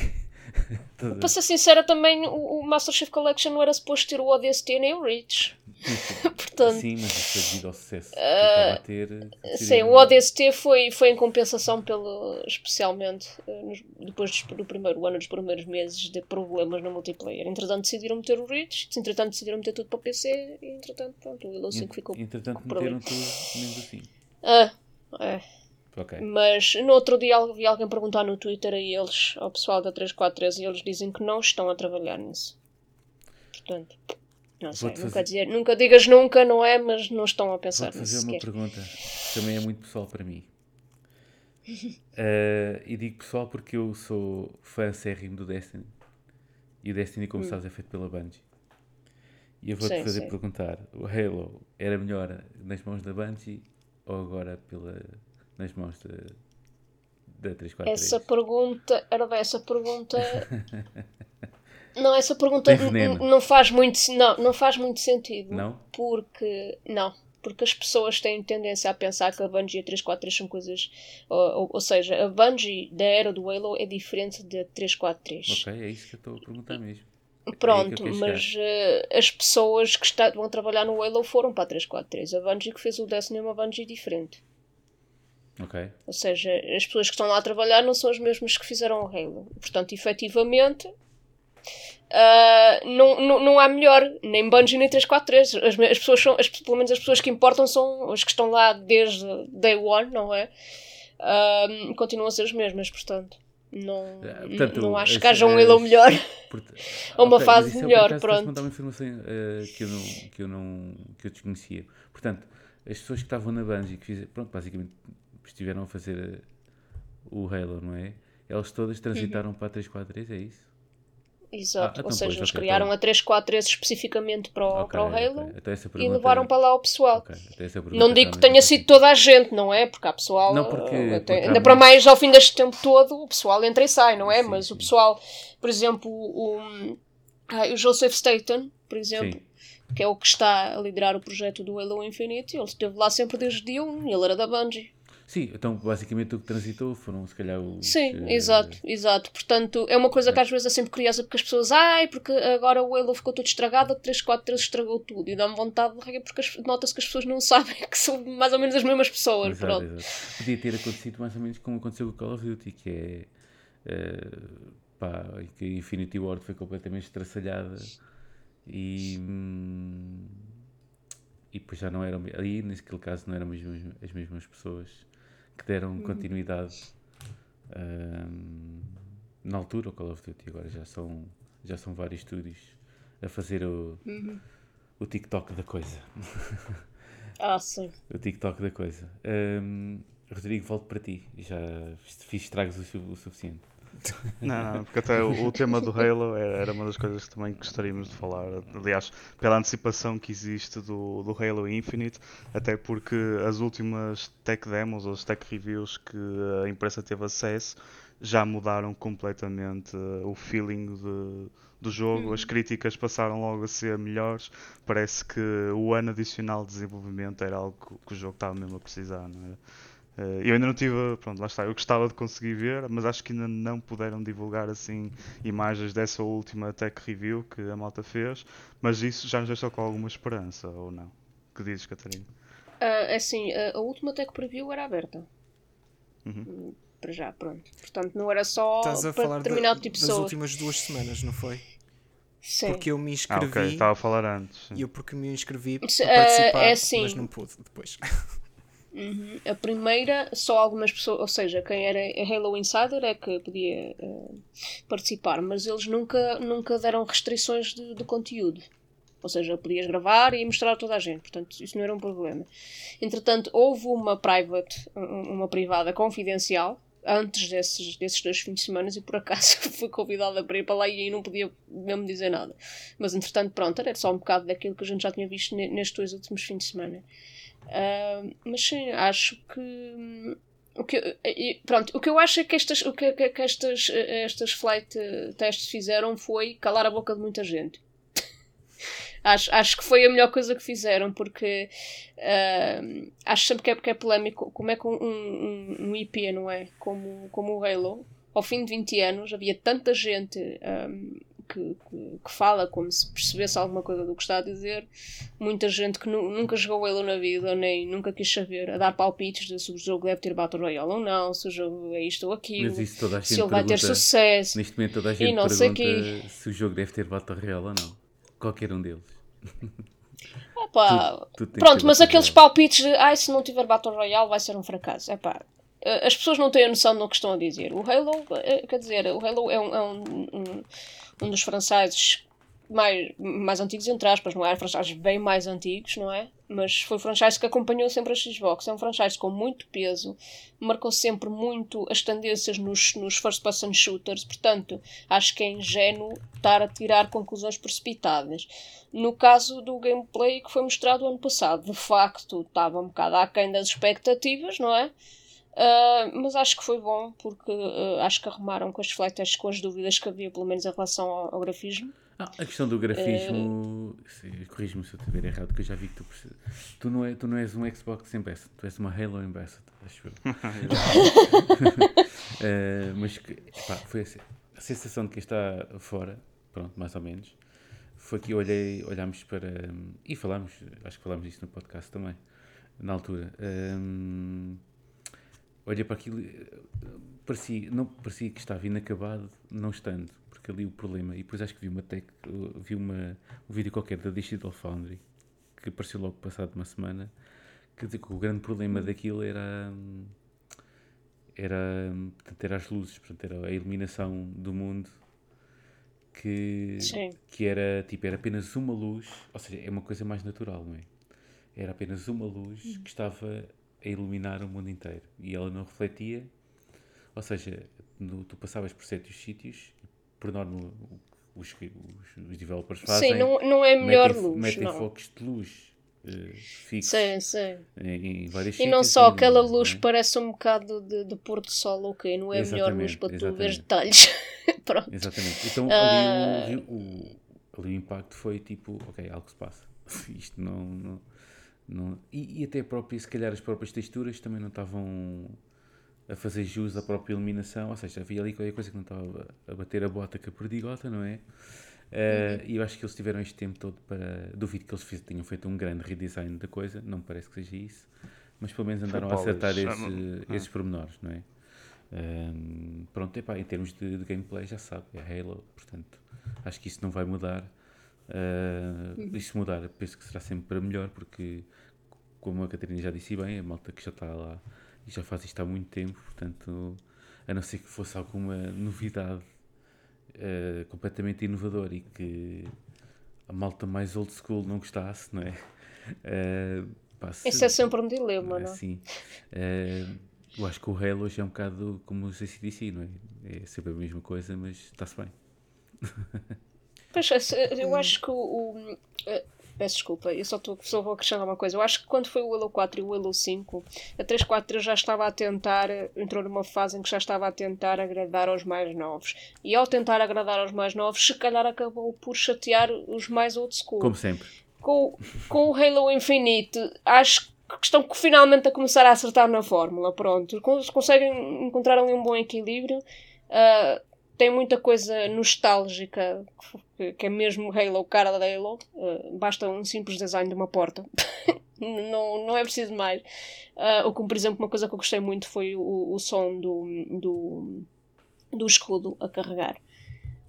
Ver? Para ser sincera, também o, o Master Chief Collection não era suposto ter o ODST nem o Reach. Portanto, Sim, mas isso foi devido ao sucesso que estava a ter. Sim, decidiram- o ODST foi, foi em compensação pelo, especialmente eh, nos- depois do primeiro ano, dos primeiros meses de problemas no multiplayer. Entretanto decidiram meter o Reach, entretanto decidiram meter tudo para o PC e entretanto pronto, o Halo 5 ficou Entretanto, meteram tudo menos assim. Ah, é. Ok. Mas no outro dia vi alguém perguntar no Twitter a eles, ao pessoal da 343, e eles dizem que não estão a trabalhar nisso. Portanto, não sei, nunca, fazer- dizer, nunca digas nunca, não é? Mas não estão a pensar nisso fazer uma sequer. pergunta que também é muito pessoal para mim. Eh, e digo pessoal porque eu sou fã acérrimo do Destiny. E o Destiny, como sabes, é feito pela Bungie. E eu vou-te Hum. Fazer sim. perguntar: o Halo era melhor nas mãos da Bungie ou agora pela, nas mãos da, da 343? Essa pergunta, era bem, essa pergunta. Não, essa pergunta não faz muito, não, não faz muito sentido. Não? Porque, não, porque as pessoas têm tendência a pensar que a Bungie e a 343 são coisas, ou, ou, seja, a Bungie da era do Halo é diferente da 343. Ok, é isso que eu estou a perguntar mesmo. Pronto, quero mas eh, as pessoas que está- vão trabalhar no Halo foram para a 343. A Bungie que fez o Destiny é uma Bungie diferente. Ok. Ou seja, as pessoas que estão lá a trabalhar não são as mesmas que fizeram o Halo. Portanto, efetivamente, ah, não, não, não há melhor, nem Bungie nem 343. As, as pessoas são, as, pelo menos as pessoas que importam são as que estão lá desde day one, não é? Ah, continuam a ser as mesmas, portanto. Não, Ah, portanto, não acho que haja um Halo as- melhor. Ou uma Ok, fase é, melhor, estás-me a pronto. uma informação eh, que, eu não, que, eu não, que eu desconhecia. Portanto, as pessoas que estavam na Bungie, que fizeram, pronto, basicamente estiveram a fazer eh, o Halo, não é? Elas todas transitaram Uhum. para a 343, é isso? Exato. Ah, então Ou seja, pois, eles ok, criaram então- a 343 especificamente para o, Ok, para o. Halo essa e levaram para lá o pessoal. Não digo que tenha sido toda a gente, não é? Porque há pessoal. Não, porque- eh, porque até- há ainda para mais ao fim deste tempo todo, o pessoal entra e sai, não é? Sim, Mas sim. o pessoal, por exemplo, o, ah, o Joseph Staten, por exemplo, Sim. que é o que está a liderar o projeto do Halo Infinite, ele esteve lá sempre desde o dia 1, ele era da Bungie. Sim, então basicamente o que transitou foram se calhar os. Sim, eh, exato, exato. Portanto, é uma coisa que às vezes é sempre curiosa porque as pessoas, ai, porque agora o Halo ficou todo estragado, a 343 estragou tudo. E dá-me vontade de rir porque as- nota-se que as pessoas não sabem que são mais ou menos as mesmas pessoas. Exato, Pronto. exato. Podia ter acontecido mais ou menos como aconteceu com o Call of Duty, que é. eh, pá, que a Infinity Ward foi completamente estraçalhada e. hum, e depois já não eram. Aí, naquele caso, não eram as mesmas, as mesmas pessoas que deram continuidade hum, na altura ao Call of Duty. Agora já são, já são vários estúdios a fazer o, o TikTok da coisa. Ah, sim. O TikTok da coisa. Hum, Rodrigo, volto para ti. Já fiz estragos o, o suficiente. Não, não, porque até o, o tema do Halo era, era uma das coisas que também gostaríamos de falar. Aliás, pela antecipação que existe do, do Halo Infinite, até porque as últimas tech demos, ou as tech reviews que a imprensa teve acesso, já mudaram completamente uh, o feeling de- do jogo. As críticas passaram logo a ser melhores. Parece que o ano adicional de desenvolvimento era algo que, que o jogo estava mesmo a precisar, não era? Eh, eu ainda não tive, pronto, lá está, eu gostava de conseguir ver, mas acho que ainda não puderam divulgar assim imagens dessa última tech review que a malta fez, mas isso já nos deixou com alguma esperança, ou não? O que dizes, Catarina? Ah, é assim, a, a última tech preview era aberta. Uhum. Hum, Para já, pronto. Portanto, não era só Estás a para falar da- determinado tipo de das pessoas. últimas duas semanas, não foi? Sim. Porque eu me Ah, inscrevi ok, estava a falar antes. e eu porque me inscrevi para Se- participar, é assim. mas não pude depois. Uhum. A primeira, só algumas pessoas, ou seja, quem era Halo Insider é que podia eh, participar, mas eles nunca, nunca deram restrições de, de conteúdo. Ou seja, podias gravar e mostrar a toda a gente, portanto, isso não era um problema. Entretanto, houve uma private, um- uma privada confidencial, antes desses, desses dois fins de semana, e por acaso fui convidada para ir para lá e aí não podia mesmo dizer nada. Mas entretanto, pronto, era só um bocado daquilo que a gente já tinha visto ne- nestes dois últimos fins de semana. Mas sim, acho que. hum, O que, e, pronto, o que eu acho é que estas, o que, que, que estas, estas flight tests fizeram foi calar a boca de muita gente. acho, acho que foi a melhor coisa que fizeram, porque uh, acho sempre que é, que é polémico como é que um, um, um IP, não é? Como, como o Halo, ao fim de 20 anos, havia tanta gente um, que, que, que, fala como se percebesse alguma coisa do que está a dizer, muita gente que nu nunca jogou Halo na vida, nem nunca quis saber, a dar palpites de se o jogo deve ter Battle Royale ou não, se o jogo é isto ou aquilo, se ele vai ter sucesso. Neste momento toda a gente não pergunta se o jogo deve ter Battle Royale ou não. Qualquer um deles. Epá, tu, tu pronto, mas aqueles palpites de ai, se não tiver Battle Royale vai ser um fracasso. Epá, as pessoas não têm a noção do que estão a dizer. O Halo, quer dizer, o Halo é um, é um, um, um dos franchises mais, mais antigos, entre aspas, não é? Franchises bem mais antigos, não é? Mas foi um franchise que acompanhou sempre a Xbox. É um franchise com muito peso, marcou sempre muito as tendências nos, nos first-person shooters, portanto, acho que é ingênuo estar a tirar conclusões precipitadas. No caso do gameplay que foi mostrado ano passado, de facto, estava um bocado aquém das expectativas, não é? Uh, mas acho que foi bom porque uh, acho que arrumaram com as flights com as dúvidas que havia, pelo menos em relação ao, ao grafismo. Ah, a questão do grafismo, uh... corrijo-me se eu estiver errado, porque eu já vi que tu, tu, não é, tu não és um Xbox Ambassador, tu és uma Halo Ambassador, acho eu. mas pá, foi assim, a sensação de quem está fora, pronto, mais ou menos, foi que olhei, olhámos para. E falámos, acho que falámos disso no podcast também, na altura. Um, olhei para aquilo, parecia, não, parecia que estava inacabado, não estando, porque ali o problema. E depois acho que vi uma, tech, vi uma, um vídeo qualquer da Digital Foundry, que apareceu logo passado uma semana, que, que o grande problema daquilo era. Era, portanto, era as luzes, portanto, era a iluminação do mundo que, que era tipo era apenas uma luz, ou seja, é uma coisa mais natural, não é? Era apenas uma luz Uhum. que estava a iluminar o mundo inteiro e ela não refletia, ou seja, no, tu passavas por certos sítios, por norma os, os, os developers fazem. Sim, não, não é melhor metem, luz. Metem não. focos de luz uh, fixos Sim, sim. em, em vários E não só, aquela é? luz parece um bocado de, de pôr do sol, ok? Não é a melhor luz Exatamente, para tu ver exatamente. detalhes. Pronto. Exatamente. Então ali, o, o, ali o impacto foi tipo, ok, algo se passa. Isto não. não, não e, e até próprio, se calhar as próprias texturas também não estavam a fazer jus à própria iluminação, ou seja, havia ali qualquer coisa que não estava a bater a bota com a perdigota, não é? Uh, E eu acho que eles tiveram este tempo todo para. Duvido que eles fiz, tenham feito um grande redesign da coisa, não me parece que seja isso, mas pelo menos andaram a acertar esse- Ah. esses pormenores, não é? Um, pronto, epá, em termos de, de gameplay já sabe, é Halo, portanto acho que isso não vai mudar. Uh, Isso mudar, penso que será sempre para melhor, porque como a Catarina já disse bem, a malta que já está lá e já faz isto há muito tempo, portanto, a não ser que fosse alguma novidade uh, completamente inovadora e que a malta mais old school não gostasse, não é? Uh, pá, se- Isso é sempre um dilema, não é? Sim. Eh, eu acho que o Halo hoje é um bocado como o CCDC, não é? É sempre a mesma coisa, mas está-se bem. Pois, é, eu acho que o. eh, peço desculpa, eu só, tô, só vou acrescentar uma coisa. Eu acho que quando foi o Halo 4 e o Halo 5, a 343 já estava a tentar, eh, entrou numa fase em que já estava a tentar agradar aos mais novos. E ao tentar agradar aos mais novos, se calhar acabou por chatear os mais old school. Como sempre. Com, com o Halo Infinite, acho que estão finalmente a começar a acertar na fórmula. Pronto, Cons- conseguem encontrar ali um bom equilíbrio. Ah, tem muita coisa nostálgica, que, que é mesmo Halo, cara da Halo. Ah, basta um simples design de uma porta. não, não é preciso mais. Ah, ou como, por exemplo, uma coisa que eu gostei muito foi o, o som do, do, do escudo a carregar.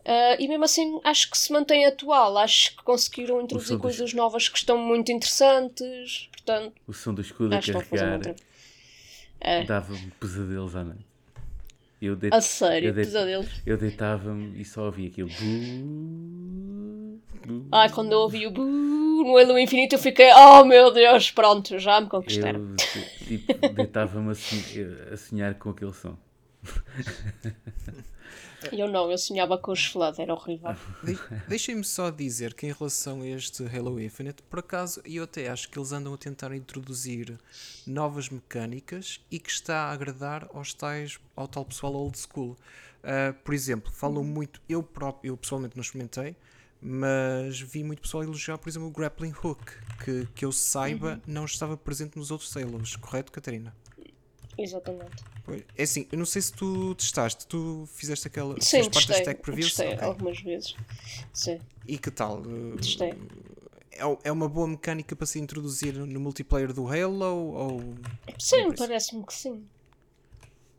Ah, e mesmo assim acho que se mantém atual, acho que conseguiram introduzir coisas novas que estão muito interessantes, portanto O som do escudo a carregar. É, dava-me pesadelos à noite. Eu, deit- a sério, eu deit- pesadelo. eu deitava-me e só ouvia aquilo. Bu- bu- Ai, quando eu ouvi o bu no Halo Infinito eu fiquei, oh meu Deus, pronto, já me conquistaram. Eu tipo, deitava-me a, sonhar, a sonhar com aquele som. Eu não, eu sonhava com os Flood, era horrível. De Deixem-me só dizer que em relação a este Halo Infinite, por acaso, eu até acho que eles andam a tentar introduzir novas mecânicas e que está a agradar aos tais, ao tal pessoal old school. Uh, por exemplo, falam muito, eu próprio, eu pessoalmente não experimentei, mas vi muito pessoal elogiar, por exemplo, o grappling hook, que, que eu saiba não estava presente nos outros Halos, correto, Catarina? Exatamente. Pois, É assim, eu não sei se tu testaste, tu fizeste aquela Sim, testei, tech previews? testei Ok. algumas vezes. Sim, E que tal? Testei. É, é uma boa mecânica para se introduzir no multiplayer do Halo? Ou... Sim, parece-me que sim.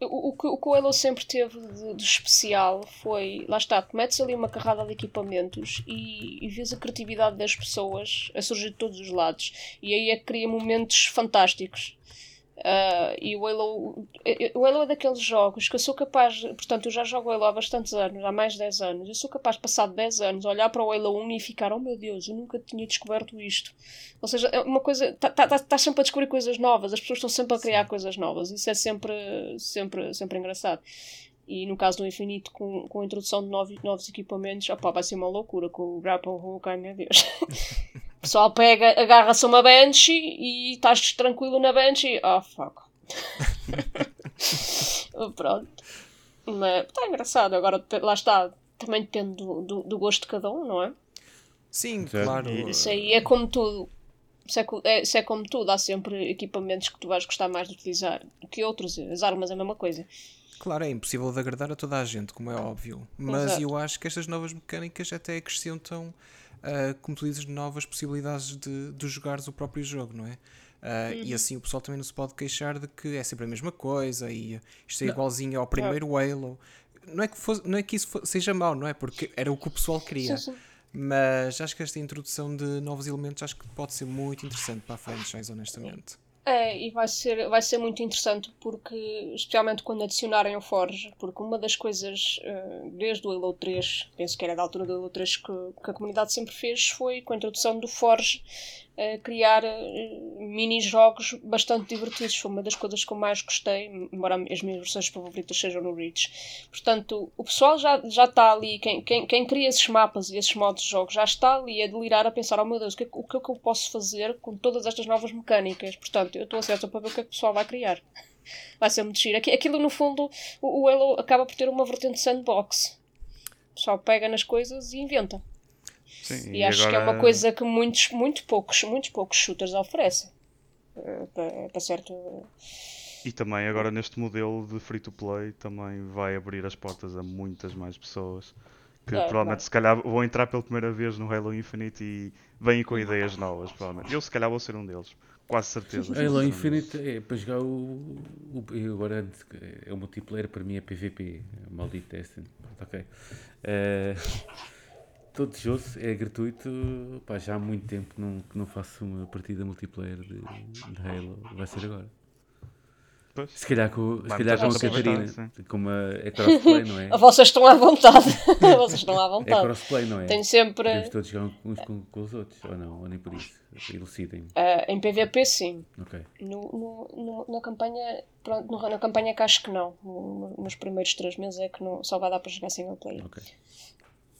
O, o, que- o que o Halo sempre teve de, de especial foi, lá está, tu metes ali uma carrada de equipamentos e, e vês a criatividade das pessoas a surgir de todos os lados. E aí é que cria momentos fantásticos. Ah, e o Halo, o Halo é daqueles jogos que eu sou capaz, portanto, eu já jogo Halo há bastantes anos, há mais de 10 anos. Eu sou capaz, passado 10 anos, olhar para o Halo 1 e ficar: Oh meu Deus, eu nunca tinha descoberto isto. Ou seja, é uma coisa, estás tá, tá, tá sempre a descobrir coisas novas, as pessoas estão sempre a criar coisas novas. Isso é sempre, sempre, sempre engraçado. E no caso do Infinito, com, com a introdução de novos, novos equipamentos, opá, vai ser uma loucura com o Grapple Hook, ai meu Deus. o pessoal pega, agarra-se a uma bench e estás tranquilo na bench e. Oh fuck. Pronto. Mas está engraçado. Agora, lá está. Também depende do, do, do gosto de cada um, não é? Sim, claro. Isso aí é como tudo. Isso é, é- isso é como tudo. Há sempre equipamentos que tu vais gostar mais de utilizar do que outros. As armas é a mesma coisa. Claro, é impossível de agradar a toda a gente, como é óbvio. Mas Exato. eu acho que estas novas mecânicas até acrescentam, ah, como tu dizes, novas possibilidades de, de jogares o próprio jogo, não é? Ah, E assim o pessoal também não se pode queixar de que é sempre a mesma coisa e isto é igualzinho ao primeiro Halo. Não é que, fosse- não é que isso fo- seja mau, não é? Porque era o que o pessoal queria. Sim, sim. Mas acho que esta introdução de novos elementos acho que pode ser muito interessante para a franchise, honestamente. É, e vai ser, vai ser muito interessante porque, especialmente quando adicionarem o Forge, porque uma das coisas eh, desde o Halo 3, penso que era da altura do Halo 3 que, que a comunidade sempre fez, foi com a introdução do Forge eh, criar eh, mini-jogos bastante divertidos. Foi uma das coisas que eu mais gostei, embora as minhas versões favoritas sejam no Reach. Portanto, o pessoal já, já está ali, quem, quem, quem cria esses mapas e esses modos de jogo já está ali a delirar, a pensar: oh meu Deus, o que, é o que é que eu posso fazer com todas estas novas mecânicas? Portanto, eu estou ansiosa para ver o que é que o pessoal vai criar. Vai ser muito giro. Aqui- Aquilo, no fundo, o, o Halo acaba por ter uma vertente sandbox. O pessoal pega nas coisas e inventa. Sim, E, acho que é agora- uma coisa que muitos, muito poucos, muitos poucos shooters oferecem. Eh, Para, para certo. E também agora neste modelo de free to play também vai abrir as portas a muitas mais pessoas que É, provavelmente se calhar vão entrar pela primeira vez no Halo Infinite e vêm com ideias novas, provavelmente. Eu se calhar vou ser um deles, quase certeza. Halo. Infinite é para jogar o. o eu agora é o multiplayer, para mim é PVP. Maldito Destiny. Pronto, ok. Eh, todo jogo é gratuito. Pá, já há muito tempo não, que não faço uma partida multiplayer de, de Halo. Vai ser agora. Pois. Se calhar com, se calhar com a Catarina. Como a, é crossplay, não é? Vocês estão à vontade. Vocês estão à É vontade. crossplay, não é? Tenho sempre. Podemos todos jogar uns com, com os outros, ou não? Ou nem por isso. Elucidem-me. eh, em PVP, sim. Ok. No, no- no- na campanha. Pronto, no- na campanha que acho que não. No- no- nos primeiros três meses é que não, só vai dar para jogar single player. Ok.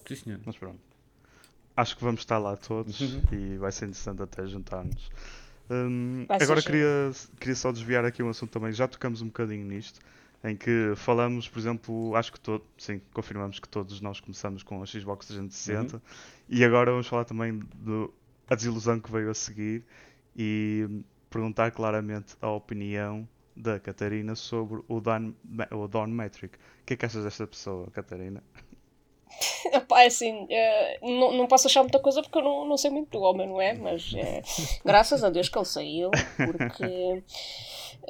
Sim, senhor. Mas pronto. Acho que vamos estar lá todos Uhum. e vai ser interessante até juntar-nos. Hum, ser agora queria, queria só desviar aqui um assunto também, já tocamos um bocadinho nisto, em que falamos, por exemplo, acho que todo, sim, confirmamos que todos nós começamos com a Xbox 360 e agora vamos falar também do a desilusão que veio a seguir e perguntar claramente a opinião da Catarina sobre o Don, o Don Metric. O que é que achas desta pessoa, Catarina? Epá, é assim, eh, não, não posso achar muita coisa porque eu não, não sei muito do homem, não é? Mas eh, graças a Deus que ele saiu, porque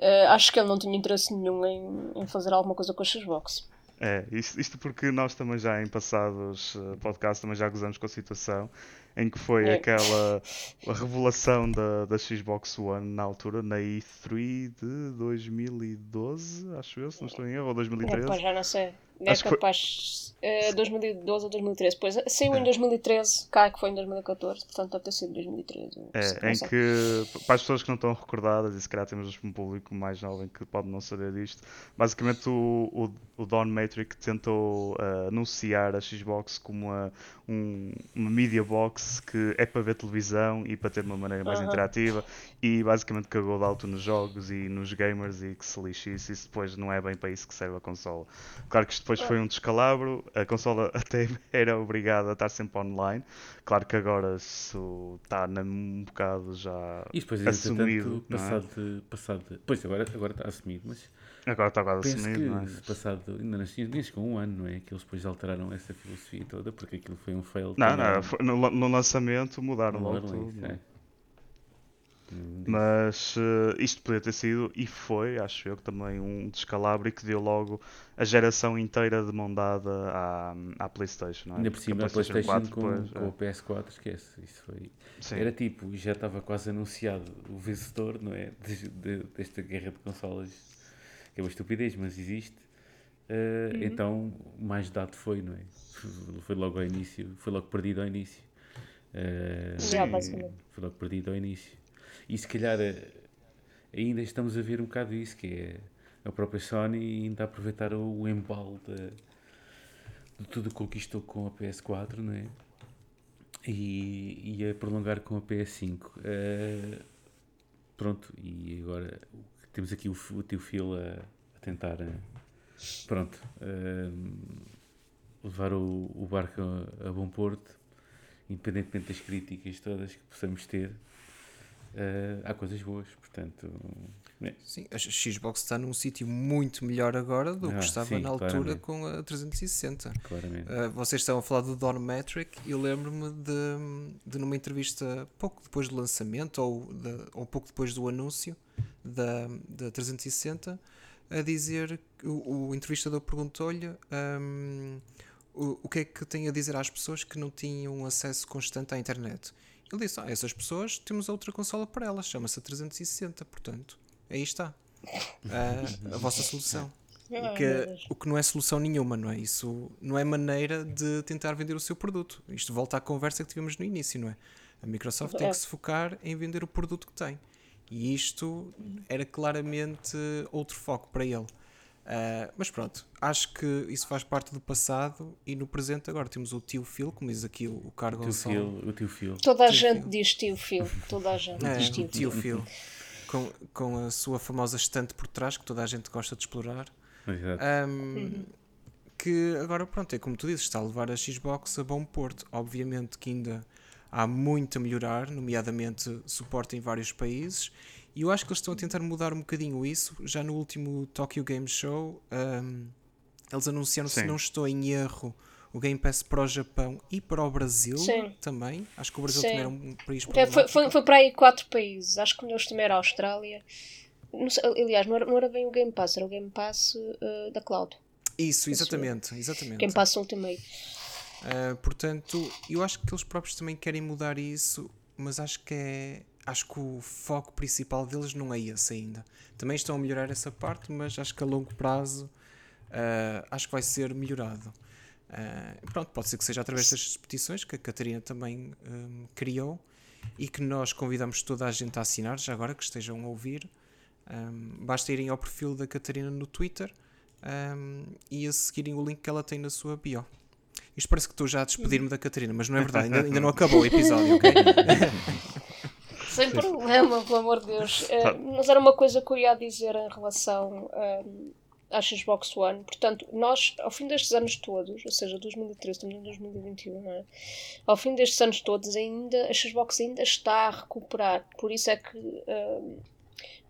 eh, acho que ele não tinha interesse nenhum em, em fazer alguma coisa com a Xbox. É, isto, isto porque nós também já em passados podcasts também já gozamos com a situação em que foi É. aquela a revelação da, da Xbox One na altura, na E3 de 2012, acho eu, se não estou em erro, ou 2013. Epá, já não sei. É capaz. eh, 2012 ou 2013. Pois saiu em 2013, cá que foi em 2014, portanto deve ter sido 2013. ou se- É, em que, para as pessoas que não estão recordadas, e se calhar temos um público mais jovem que pode não saber disto, basicamente o, o, o Don Matrix tentou ah, anunciar a Xbox como uma, um- uma media box que é para ver televisão e para ter uma maneira mais interativa e basicamente cagou de alto nos jogos e nos gamers e que se lixe isso, isso depois não é bem para isso que serve a consola. Claro que isto depois foi um descalabro, a consola até era obrigada a estar sempre online, claro que agora isso está um bocado já E depois, assumido, não é? passado, de, passado de- Pois, agora, agora está assumido, mas agora está quase assumido, que não é? passado, ainda não nem chegou um ano, não é? Que eles depois alteraram essa filosofia toda, porque aquilo foi um fail. Não, não, no, no lançamento mudaram logo tudo. isso, não é? Mas eh, isto podia ter sido, e foi, acho eu, que também um descalabro e que deu logo a geração inteira de mão dada à, à PlayStation. Não é? Ainda por cima a PlayStation, 4 com, depois, com é. o PS4, esquece. Isso foi. Sim. Era tipo, já estava quase anunciado o vencedor, não é? De- de- desta guerra de consolas, que é uma estupidez, mas existe. Uh, Uhum. Então, mais dado foi, não é? Foi logo ao início, foi logo perdido ao início. Uh, Já, basicamente. foi logo perdido ao início. E se calhar eh, ainda estamos a ver um bocado isso, que é a própria Sony ainda a aproveitar o, embalo de, de tudo o que conquistou com a PS4, não é? E, e a prolongar com a PS5. Eh, pronto, e agora temos aqui o, o tio Phil a, a tentar, eh, pronto, levar o, o barco a, a bom porto, independentemente das críticas todas que possamos ter. Há coisas boas, portanto, é, Sim, a Xbox está num sítio muito melhor agora do que Ah, estava sim, na altura claramente. com a 360. claramente. Uh, vocês estão a falar do Don Metric e eu lembro-me de, de numa entrevista pouco depois do lançamento ou, de, ou pouco depois do anúncio da, da 360 a dizer que o, o entrevistador perguntou-lhe um, o, o que é que tem a dizer às pessoas que não tinham acesso constante à internet. Ele disse: ah, essas pessoas temos outra consola para elas, chama-se a 360, portanto, aí está. Uh, a vossa solução. O que, o que não é solução nenhuma, não é? Isso não é maneira de tentar vender o seu produto. Isto volta à conversa que tivemos no início, não é? A Microsoft tem É. que se focar em vender o produto que tem. E isto era claramente outro foco para ele. Ah, mas pronto, acho que isso faz parte do passado e no presente agora temos o tio Phil, como diz aqui o, o Carlos O tio Phil, o tio Phil. Toda a Tio gente Phil. diz tio Phil. Toda a gente É, diz tio tio Phil. Phil. Com, com a sua famosa estante por trás, que toda a gente gosta de explorar. Exato. Um, que agora, pronto, é como tu dizes, está a levar a Xbox a bom porto. Obviamente que ainda há muito a melhorar, nomeadamente suporte em vários países. E eu acho que eles estão a tentar mudar um bocadinho isso. Já no último Tokyo Game Show, um, eles anunciaram, se Sim. não estou em erro, o Game Pass para o Japão e para o Brasil Sim. também. Acho que o Brasil Sim. também era um país É, foi, foi, foi para aí quatro países. Acho que um deles também era a Austrália. Não sei, aliás, não era, não era bem o Game Pass, era o Game Pass eh, da Cloud. Isso, exatamente, exatamente. Game Pass Ultimate. Uh, portanto, eu acho que eles próprios também querem mudar isso, mas acho que é. Acho que o foco principal deles não é esse ainda. Também estão a melhorar essa parte, mas acho que a longo prazo uh, acho que vai ser melhorado. Uh, pronto, pode ser que seja através das petições que a Catarina também um, criou e que nós convidamos toda a gente a assinar, já agora que estejam a ouvir. Um, basta irem ao perfil da Catarina no Twitter um, e a seguirem o link que ela tem na sua bio. Isto parece que estou já a despedir-me da Catarina, mas não é verdade, ainda, ainda não acabou o episódio, ok? Sem problema, pelo amor de Deus. Tá. mas era uma coisa que eu ia dizer em relação ehm, à Xbox One. Portanto, nós, ao fim destes anos todos, ou seja, 2013, estamos em 2021, não é? Ao fim destes anos todos, ainda a Xbox ainda está a recuperar. Por isso é que. ehm,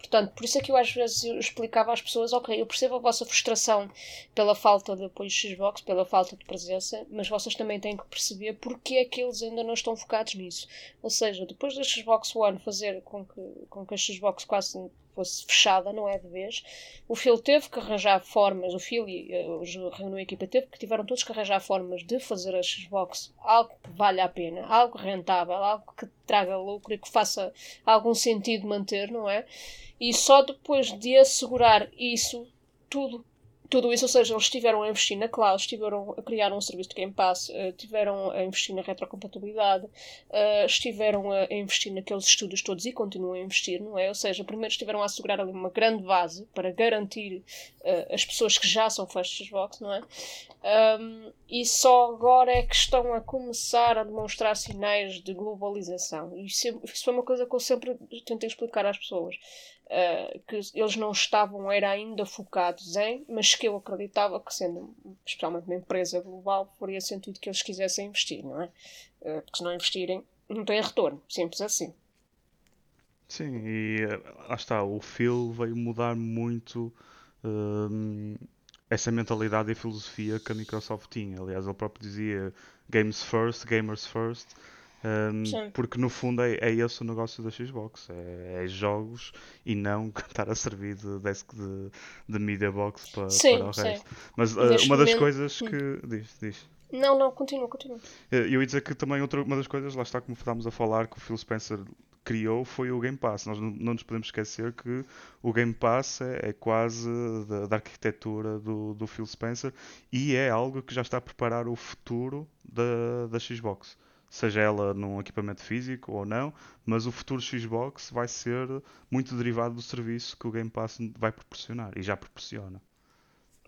Portanto, por isso é que eu às vezes eu explicava às pessoas, ok, eu percebo a vossa frustração pela falta de apoio Xbox, pela falta de presença, mas vocês também têm que perceber porque é que eles ainda não estão focados nisso. Ou seja, depois da Xbox One fazer com que, com que a Xbox quase fosse fechada, não é de vez, o Phil teve que arranjar formas, o Phil e eh, os reuniu a equipa teve que tiveram todos que arranjar formas de fazer a Xbox algo que valha a pena, algo rentável, algo que traga lucro e que faça algum sentido manter, não é? E só depois de assegurar isso tudo tudo isso, ou seja, eles estiveram a investir na cloud, estiveram a criar um serviço de Game Pass, uh, estiveram a investir na retrocompatibilidade, uh, estiveram a, investir naqueles estudos todos e continuam a investir, não é? Ou seja, primeiro estiveram a assegurar ali uma grande base para garantir uh, as pessoas que já são fãs de Xbox, não é? Um, e só agora é que estão a começar a demonstrar sinais de globalização. E isso, isso foi uma coisa que eu sempre tentei explicar às pessoas uh, que eles não estavam era ainda focados em, mas que eu acreditava que sendo especialmente uma empresa global faria sentido que eles quisessem investir, não é? Uh, porque se não investirem não tem retorno, simples assim. Sim, e eh, lá está, o Phil veio mudar muito um, essa mentalidade e filosofia que a Microsoft tinha. Aliás, ele próprio dizia Games First, Gamers First. Um, porque no fundo é, é esse o negócio da Xbox, é, é jogos e não estar a servir de desk de, de media box para, sim, para o resto. Mas uh, uma das coisas hum. que. Diz, diz. Não, não, continua, continua. Eu ia dizer que também outra, uma das coisas, lá está como estávamos a falar, que o Phil Spencer criou foi o Game Pass. Nós não, não nos podemos esquecer que o Game Pass é, é quase da, da, arquitetura do, do Phil Spencer e é algo que já está a preparar o futuro da, da Xbox seja ela num equipamento físico ou não, mas o futuro Xbox vai ser muito derivado do serviço que o Game Pass vai proporcionar e já proporciona.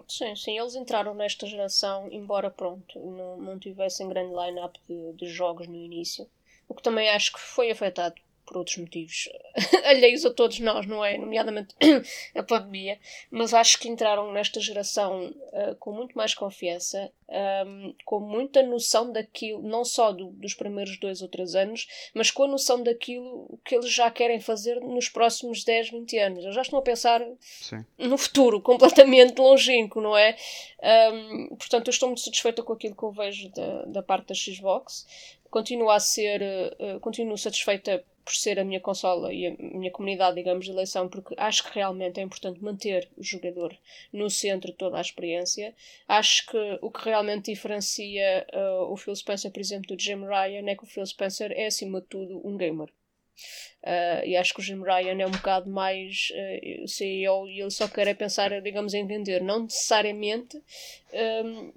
Sim, sim, eles entraram nesta geração, embora pronto, não, não tivessem grande line-up de, de jogos no início, o que também acho que foi afetado por outros motivos alheios a todos nós, não é? Nomeadamente a pandemia, mas acho que entraram nesta geração uh, com muito mais confiança, um, ehm, com muita noção daquilo, não só do, dos primeiros dois ou três anos, mas com a noção daquilo que eles já querem fazer nos próximos 10, 20 anos. Eles já estão a pensar Sim. no futuro, completamente longínquo, não é? Um, ehm, portanto, eu estou muito satisfeita com aquilo que eu vejo da, da parte da Xbox. Continuo a ser, uh, continuo satisfeita por ser a minha consola e a minha comunidade, digamos, de eleição, porque acho que realmente é importante manter o jogador no centro de toda a experiência. Acho que o que realmente diferencia uh, o Phil Spencer, por exemplo, do Jim Ryan é que o Phil Spencer é, acima de tudo, um gamer. Uh, e acho que o Jim Ryan é um bocado mais uh, CEO e ele só quer é pensar, digamos, em vender, não necessariamente um,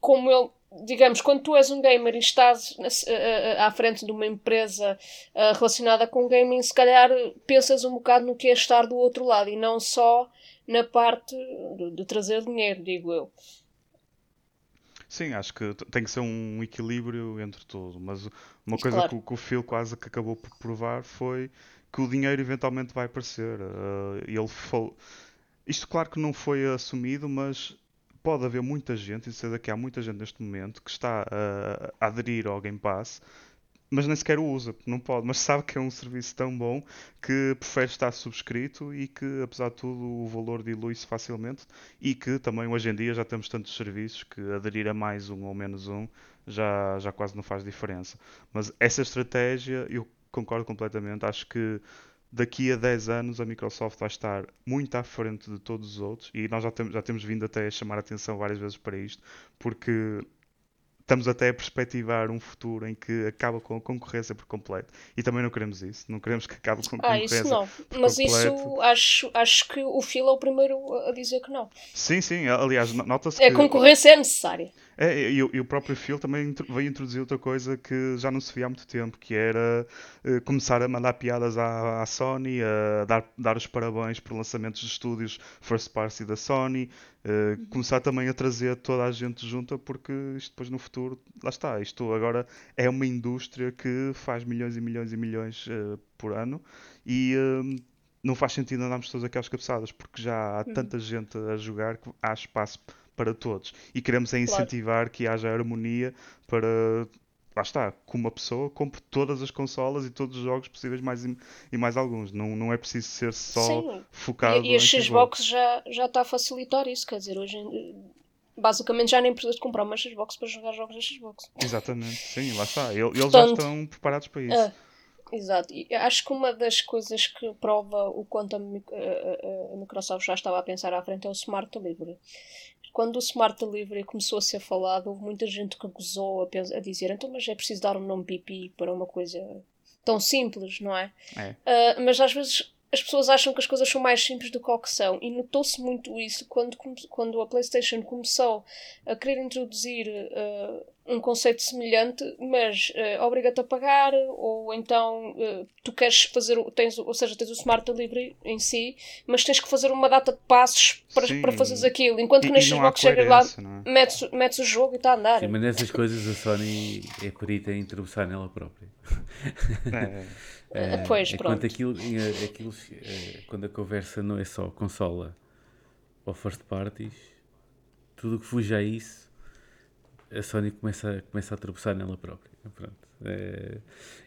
como ele digamos, quando tu és um gamer e estás à frente de uma empresa relacionada com gaming, se calhar pensas um bocado no que é estar do outro lado e não só na parte de, de trazer dinheiro, digo eu. Sim, acho que tem que ser um equilíbrio entre tudo, mas uma coisa claro. que, que, o Phil quase que acabou por provar foi que o dinheiro eventualmente vai aparecer. Uh, ele falou... Isto claro que não foi assumido, mas pode haver muita gente, e certeza que há muita gente neste momento que está a, a aderir ao Game Pass, mas nem sequer o usa, não pode, mas sabe que é um serviço tão bom que prefere estar subscrito e que, apesar de tudo, o valor dilui-se facilmente e que também hoje em dia já temos tantos serviços que aderir a mais um ou menos um já, já quase não faz diferença. Mas essa estratégia eu concordo completamente, acho que daqui a 10 anos a Microsoft vai estar muito à frente de todos os outros e nós já, temos já temos vindo até a chamar a atenção várias vezes para isto, porque estamos até a perspectivar um futuro em que acaba com a concorrência por completo. E também não queremos isso. Não queremos que acabe com a concorrência. Ah, isso não. Mas completo. isso acho, acho que o Phil é o primeiro a dizer que não. Sim, sim. Aliás, nota-se que. A concorrência é necessária. É, e, e, o próprio Phil também veio introduzir outra coisa que já não se via há muito tempo, que era uh, começar a mandar piadas à, à, Sony, a dar, dar os parabéns por lançamentos de estúdios first party da Sony, uh, começar também a trazer toda a gente junta, porque isto depois no futuro, lá está, isto agora é uma indústria que faz milhões e milhões e milhões uh, por ano e não faz sentido andarmos todas aquelas cabeçadas, porque já há uhum. tanta gente a jogar que há espaço para todos. E queremos é incentivar claro. que haja harmonia para lá está, que uma pessoa compre todas as consolas e todos os jogos possíveis mais e mais alguns. Não, não é preciso ser só Sim. focado E, e a Xbox já, já está a facilitar isso, quer dizer, hoje basicamente já nem precisas de comprar uma Xbox para jogar jogos da Xbox. Exatamente, sim, lá está. Eles Portanto, já estão preparados para isso. Uh, Exato, e acho que uma das coisas que prova o quanto a, a, a Microsoft já estava a pensar à frente é o Smart Delivery quando o Smart Delivery começou a ser falado, houve muita gente que gozou a, a dizer então, mas é preciso dar um nome pipi para uma coisa tão simples, não é? é. Uh, mas às vezes as pessoas acham que as coisas são mais simples do que o que são. E notou-se muito isso quando, quando a PlayStation começou a querer introduzir uh, um conceito semelhante, mas uh, obriga-te a pagar, ou então uh, tu queres fazer, tens, ou seja, tens o Smart Delivery em si, mas tens que fazer uma data de passos para, para fazeres aquilo. Enquanto que na Xbox chegas lá, é? metes, metes o jogo e está a andar. Sim, mas nessas coisas a Sony é perita em introdução nela própria. É. Uh, pois, é pronto. Aquilo, aquilo, é, quando a conversa não é só consola ou first parties, tudo o que fuja a isso, a Sony começa, começa a tropeçar nela própria. Pronto. É,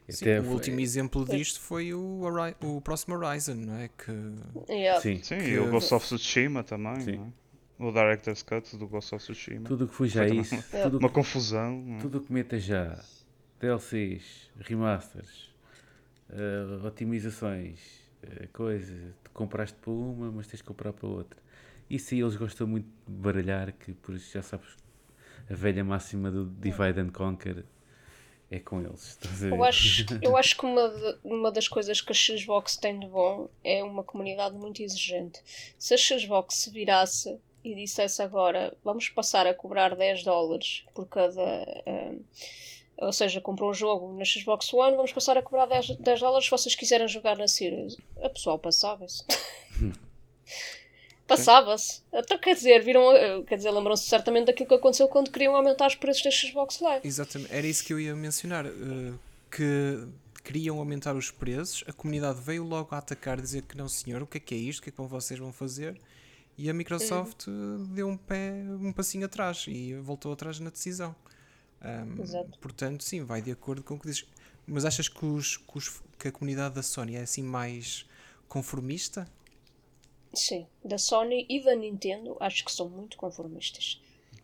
Sim, o último exemplo disto foi o, o próximo Horizon, não é? Que, yeah. Sim, Sim que... e o Ghost of Tsushima também, Sim. É? O Director's Cut do Ghost of Tsushima. Tudo o que fuja a isso. Tudo uma confusão. Tudo o que meta já. DLCs, remasters, uh, otimizações, uh, coisas, compraste para uma, mas tens de comprar para outra. Isso aí eles gostam muito de baralhar, que por isso já sabes, a velha máxima do divide and conquer é com eles. Eu acho, eu acho que uma, uma das coisas que a Xbox tem de bom é uma comunidade muito exigente. Se a Xbox se virasse e dissesse agora vamos passar a cobrar 10 dólares por cada. Uh, ou seja, comprou um jogo na Xbox One, vamos passar a cobrar 10, 10 dólares se vocês quiserem jogar na Series. A pessoal passava-se. passava-se. Então, quer dizer, viram, eh, quer dizer, lembram-se certamente daquilo que aconteceu quando queriam aumentar os preços da Xbox Live. Exatamente, era isso que eu ia mencionar. Uh, que queriam aumentar os preços, a comunidade veio logo a atacar, dizer que não, senhor, o que é que é isto? O que é que vocês vão fazer? E a Microsoft uhum. deu um pé, um passinho atrás e voltou atrás na decisão. Um, portanto, sim, vai de acordo com o que dizes. Mas achas que, os, que, os, que a comunidade da Sony é assim mais conformista? Sim, da Sony e da Nintendo acho que são muito conformistas.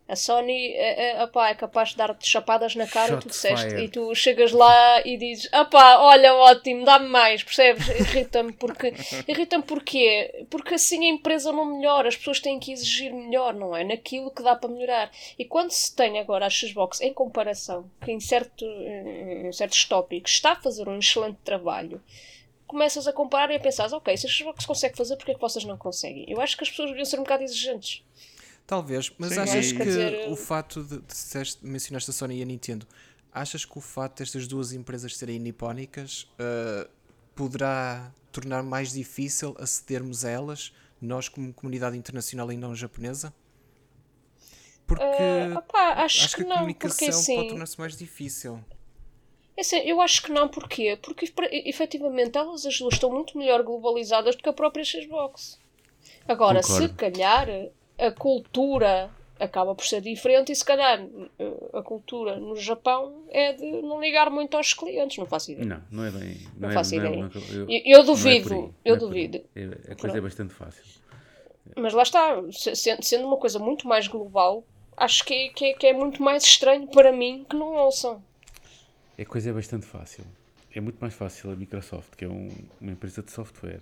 A Sony é, é, opá, é capaz de dar-te chapadas na cara, tu disseste, e tu chegas lá e dizes: opá, olha, ótimo, dá-me mais, percebes? Irrita-me porque. Irrita-me porquê? Porque assim a empresa não melhora, as pessoas têm que exigir melhor, não é? Naquilo que dá para melhorar. E quando se tem agora a Xbox em comparação, que em, certo, em certos tópicos está a fazer um excelente trabalho, começas a comparar e a pensar: ok, se a Xbox consegue fazer, porquê é que vocês não conseguem? Eu acho que as pessoas deviam ser um bocado exigentes. Talvez, mas Sim, achas que dizer... o fato de, de, de mencionaste a Sony e a Nintendo, achas que o fato destas duas empresas serem nipónicas uh, poderá tornar mais difícil acedermos a elas, nós como comunidade internacional e não japonesa? Porque uh, opa, acho, acho, que, que a comunicação porque, assim, pode tornar-se mais difícil. É assim, eu acho que não, porquê? Porque efetivamente elas as duas estão muito melhor globalizadas do que a própria Xbox. Agora, Concordo. se calhar a cultura acaba por ser diferente e se calhar a cultura no Japão é de não ligar muito aos clientes, não faço ideia. Não, não é bem. Não, não é, faço não ideia. É, eu, eu, eu, duvido, é eu duvido. É, a coisa é bastante fácil. Mas lá está, sendo uma coisa muito mais global, acho que é, que é, que é muito mais estranho para mim que não ouçam. A coisa é bastante fácil. É muito mais fácil a Microsoft, que é um, uma empresa de software,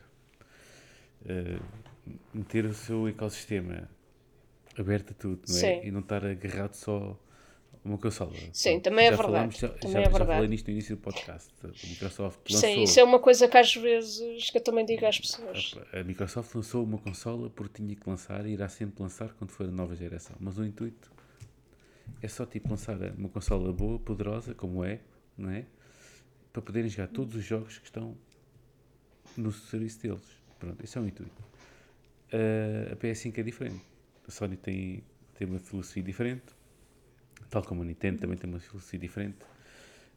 uh, meter o seu ecossistema aberto a tudo, não é? Sim. E não estar agarrado só a uma consola. Sim, também é verdade. Já, também já, é já verdade. falei nisto no início do podcast. A Microsoft lançou... Sim, isso é uma coisa que às vezes que eu também digo às pessoas. A, a Microsoft lançou uma consola porque tinha que lançar e irá sempre lançar quando for a nova geração. Mas o intuito é só tipo lançar uma consola boa, poderosa, como é, não é? Para poderem jogar todos os jogos que estão no serviço deles. Pronto, esse é o intuito. Uh, a PS5 é diferente a Sony tem, tem uma filosofia diferente, tal como a Nintendo também tem uma filosofia diferente,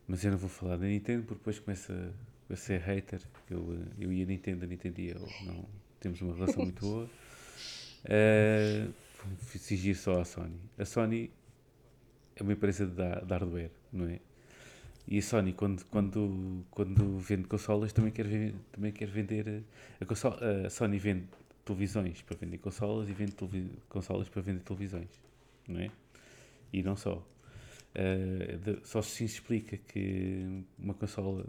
mas eu não vou falar da Nintendo porque depois começa a ser hater. Eu, eu e a Nintendo, a Nintendo e eu não temos uma relação muito boa. Uh, exigir só a Sony. A Sony é uma empresa de, de hardware, não é? E a Sony, quando, quando, quando vende consolas, também quer, também quer vender. A, consola, a Sony vende televisões para vender consolas e vende consolas para vender televisões, não é? E não só. Uh, de, só se explica que uma consola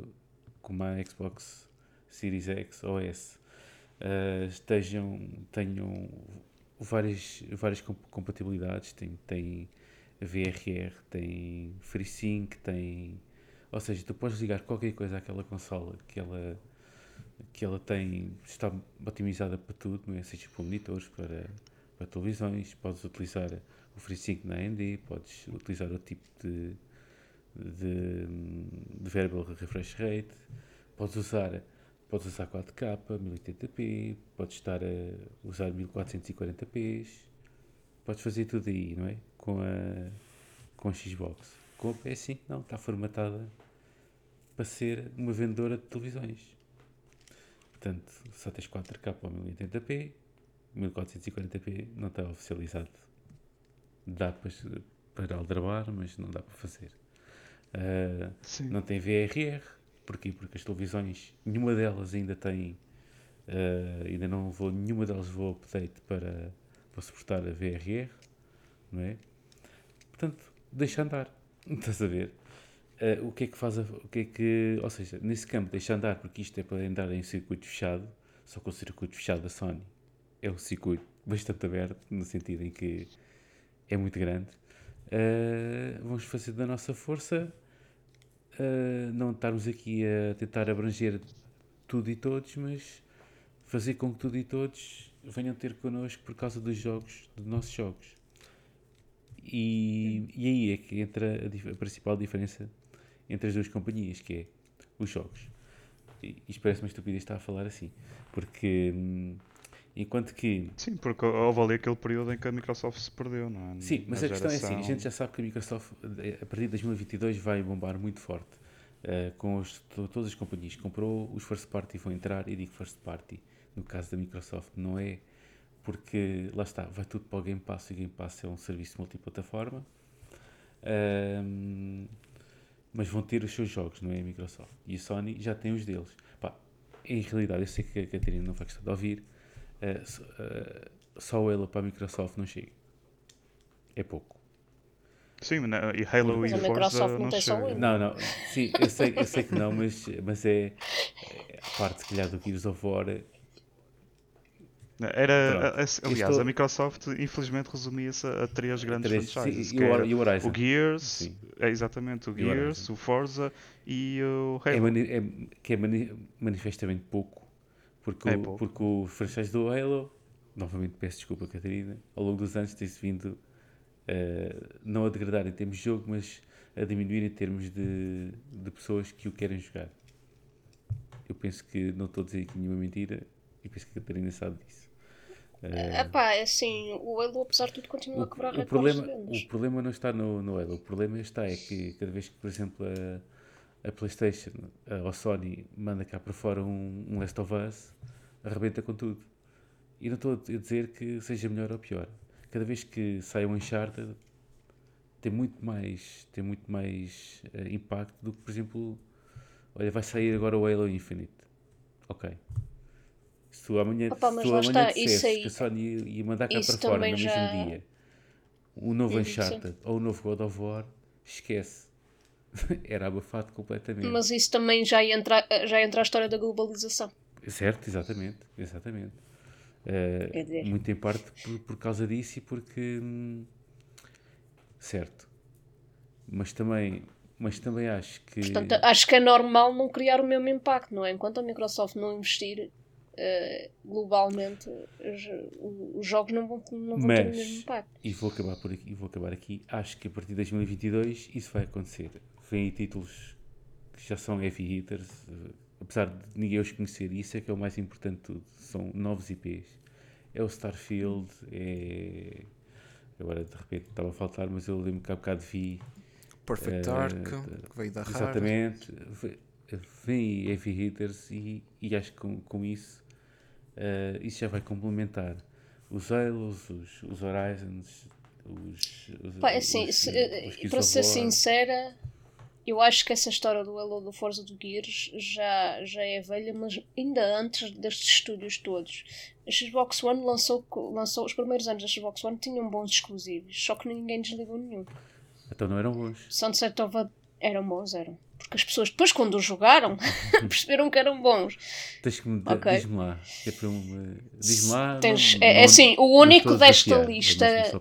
como a Xbox Series X ou S uh, estejam, tenham várias, várias compatibilidades, tem, tem VRR, tem FreeSync, tem... Ou seja, tu podes ligar qualquer coisa àquela consola que ela que ela tem, está otimizada para tudo, não é? seja para monitores, para, para televisões, podes utilizar o FreeSync na AMD, podes utilizar o tipo de, de, de variable refresh rate, podes usar, podes usar 4K, 1080p, podes estar a usar 1440p, podes fazer tudo aí, não é? Com a, com a Xbox. Com a PS5 não, está formatada para ser uma vendedora de televisões. Portanto, só tens 4K ou 1080p, 1440p não está oficializado. Dá para, para aldrabar, mas não dá para fazer. Uh, não tem VRR, porquê? Porque as televisões, nenhuma delas ainda tem, uh, ainda não vou, nenhuma delas vou update para, para suportar a VRR, não é? Portanto, deixa andar, estás a ver? Uh, o que é que faz, a, o que é que, ou seja, nesse campo deixa andar, porque isto é para andar em circuito fechado, só que o circuito fechado da Sony é um circuito bastante aberto, no sentido em que é muito grande. Uh, vamos fazer da nossa força, uh, não estarmos aqui a tentar abranger tudo e todos, mas fazer com que tudo e todos venham ter connosco por causa dos jogos, dos nossos jogos. E, e aí é que entra a, a, principal diferença entre as duas companhias, que é os jogos. E isto parece uma estupidez estar a falar assim, porque hum, Enquanto que. Sim, porque houve ali aquele período em que a Microsoft se perdeu, não é? Sim, mas a questão é assim: a gente já sabe que a Microsoft, a partir de 2022, vai bombar muito forte. Uh, com os, todas as companhias comprou, os first party vão entrar. E digo first party, no caso da Microsoft, não é porque lá está, vai tudo para o Game Pass e o Game Pass é um serviço multiplataforma. Um, mas vão ter os seus jogos, não é a Microsoft. E a Sony já tem os deles. Pá, em realidade, eu sei que a Catarina não vai gostar de ouvir, uh, uh, só Halo para a Microsoft não chega. É pouco. Sim, não, e Halo mas e a Forza Microsoft não, não tem chega. só Não, não, sim, eu sei, eu sei que não, mas, mas é, é a parte, se calhar, do Gears of War. Era, aliás, Estou... a Microsoft infelizmente resumia-se a três grandes três, franchises. Sim, e, o, Horizon. O Gears, é exatamente, o Gears, o, o Forza e o Halo. É, mani é que é mani manifestamente pouco porque, é o, porque o franchise do Halo, novamente peço desculpa, Catarina, ao longo dos anos tem-se vindo uh, não a degradar em termos de jogo, mas a diminuir em termos de, de pessoas que o querem jogar. Eu penso que não estou a dizer aqui nenhuma mentira e penso que a Catarina sabe disso. Uh, Epá, é assim, o Halo apesar de tudo continua o, a quebrar o problema, o problema não está no, no Halo, o problema está é que cada vez que, por exemplo, a a PlayStation ou a Sony manda cá para fora um, um Last of Us, arrebenta com tudo. E não estou a dizer que seja melhor ou pior. Cada vez que sai um Uncharted tem muito mais, tem muito mais uh, impacto do que, por exemplo, olha, vai sair agora o Halo Infinite. Ok. Se tu amanhã, Opa, se amanhã dissesse que a Sony ia mandar cá para fora no já... mesmo dia um novo Uncharted ou um novo God of War, esquece era abafado completamente. Mas isso também já entra, já entra a história da globalização. Certo, exatamente. exatamente. Uh, muito em parte por, por, causa disso e porque. Hum, certo. Mas também, mas também acho que. Portanto, acho que é normal não criar o mesmo impacto, não é? Enquanto a Microsoft não investir uh, globalmente, os, os, jogos não vão, não vão mas, ter o mesmo impacto. E vou acabar, por aqui, vou acabar aqui. Acho que a partir de 2022 isso vai acontecer vêm títulos que já são heavy hitters, eh, apesar de ninguém os conhecer, isso é que é o mais importante de tudo. São novos IPs. É o Starfield, é. Agora de repente estava a faltar, mas eu lembro que há bocado vi. Perfect uh, Dark, que veio da. Exatamente. Vem heavy hitters e, e acho que com, com isso uh, isso já vai complementar os Halos, os, os Horizons, os. os, Pá, assim, os, se, os para ser sincera eu acho que essa história do Halo do Forza do Gears já, já é velha, mas ainda antes destes estúdios todos. A Xbox One lançou, lançou os primeiros anos da Xbox One tinham bons exclusivos, só que ninguém desligou nenhum. Então não eram bons. Sunset Overdrive eram bons, eram. Porque as pessoas depois quando o jogaram perceberam que eram bons. Tens que me okay. diz-me lá. É Diz-me lá. Tens, não, é, é assim, o único desta lista. É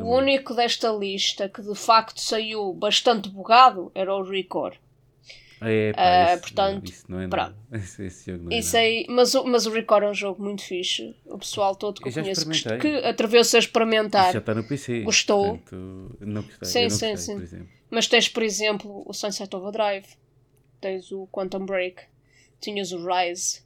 o único desta lista que de facto saiu bastante bugado era o Record. Ah, é, pá, Ah, esse- portanto, isso não é pronto. Esse, esse jogo não é Isso nada. aí, mas, o- mas o Record é um jogo muito fixe. O pessoal todo que Eu eu conheço que, que atreveu-se a experimentar. Isso já está no PC. Gostou? portanto, não gostei. Sim, não sim, gostei, sim. Mas tens, por exemplo, o Sunset Overdrive, tens o Quantum Break, tinhas o Rise,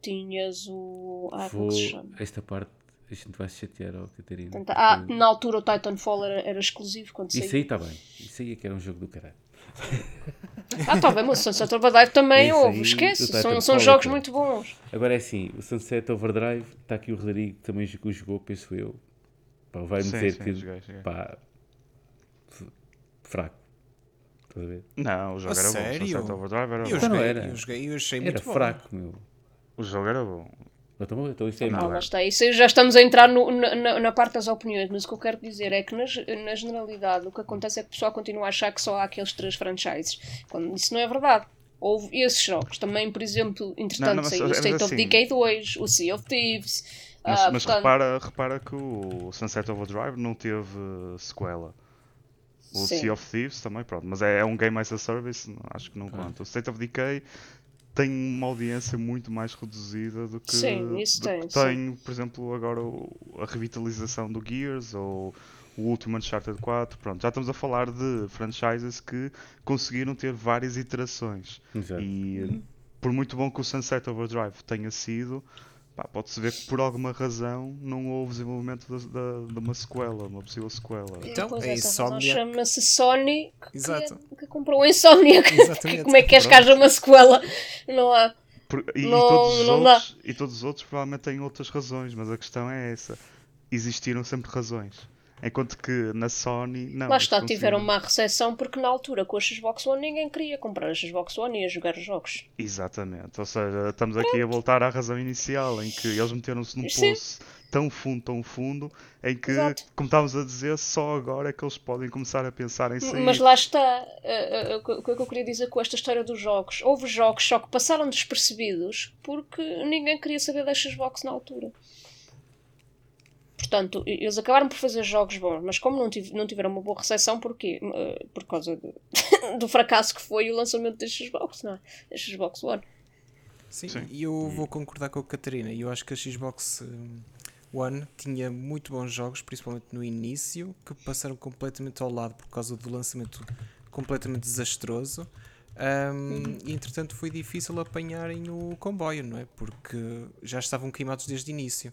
tinhas o. Ah, como é que se Vou, chama? esta parte a gente vai se chatear, ó, Catarina. Portanto, ah, porque na altura o Titanfall era, era exclusivo quando Isso saiu. aí está bem. Isso aí é que era um jogo do caralho. Ah, tá bem, mas o Sunset Overdrive também Isso houve, esquece. São, são é jogos muito bons. Agora é assim, o Sunset Overdrive, está aqui o Rodrigo que também o jogou, penso eu. Pá, vai-me dizer sim, que joguei, joguei. pá, fraco. Estás a ver? Não, o jogo A era sério? bom. Sunset Overdrive era Eu bom. Então não era. eu joguei, eu achei Era muito bom. fraco, meu. O jogo era bom. Então, então isso é Ah, lá está. Isso aí já estamos a entrar no- na, na- parte das opiniões, mas o que eu quero dizer é que, na, ge- na generalidade, o que acontece é que o pessoal continua a achar que só há aqueles três franchises, quando isso não é verdade. Houve esses jogos. Também, por exemplo, entretanto, saiu o mas State of assim- Decay 2, o Sea of Thieves. Mas, ah, mas portanto- repara, repara que o Sunset Overdrive não teve sequela. O Sim. Sea of Thieves também, pronto. Mas é, é um game as a service, acho que não conta. O State of Decay tem uma audiência muito mais reduzida do que, Sim, isso do tem, que tem, por exemplo, agora a revitalização do Gears ou o último Uncharted 4. Pronto, já estamos a falar de franchises que conseguiram ter várias iterações. Exato. E por muito bom que o Sunset Overdrive tenha sido, pode-se ver que por alguma razão não houve desenvolvimento da- da- de uma sequela, uma possível sequela. Então, Pois a essa razão Insomniac- Chama-se Sony que, Exato. que, que comprou a Insomniac. Exatamente. Como é que queres que haja uma sequela? Não há. Por- e, e Não- todos os não dá. outros, e todos os outros provavelmente têm outras razões, mas a questão é essa. Existiram sempre razões. Enquanto que na Sony, não. Lá está, tiveram má recepção porque na altura com a Xbox One ninguém queria comprar a Xbox One e ia jogar os jogos. Exatamente, ou seja, estamos aqui a voltar à razão inicial, em que eles meteram-se num Sim. poço tão fundo, tão fundo, em que, Exato. como estávamos a dizer, só agora é que eles podem começar a pensar em sair. Mas lá está, eh, eh, o que o que eu queria dizer com esta história dos jogos. Houve jogos só que passaram despercebidos porque ninguém queria saber da Xbox na altura. Portanto, eles acabaram por fazer jogos bons, mas como não, tive- não tiveram uma boa recepção, porquê? Eh, Por causa do, do fracasso que foi o lançamento da Xbox, não é? Da Xbox One. Sim, Sim. e eu vou concordar com a Catarina. Eu acho que a Xbox hum, One tinha muito bons jogos, principalmente no início, que passaram completamente ao lado por causa do lançamento completamente desastroso. Hum, E entretanto foi difícil apanharem o comboio, não é? Porque já estavam queimados desde o início.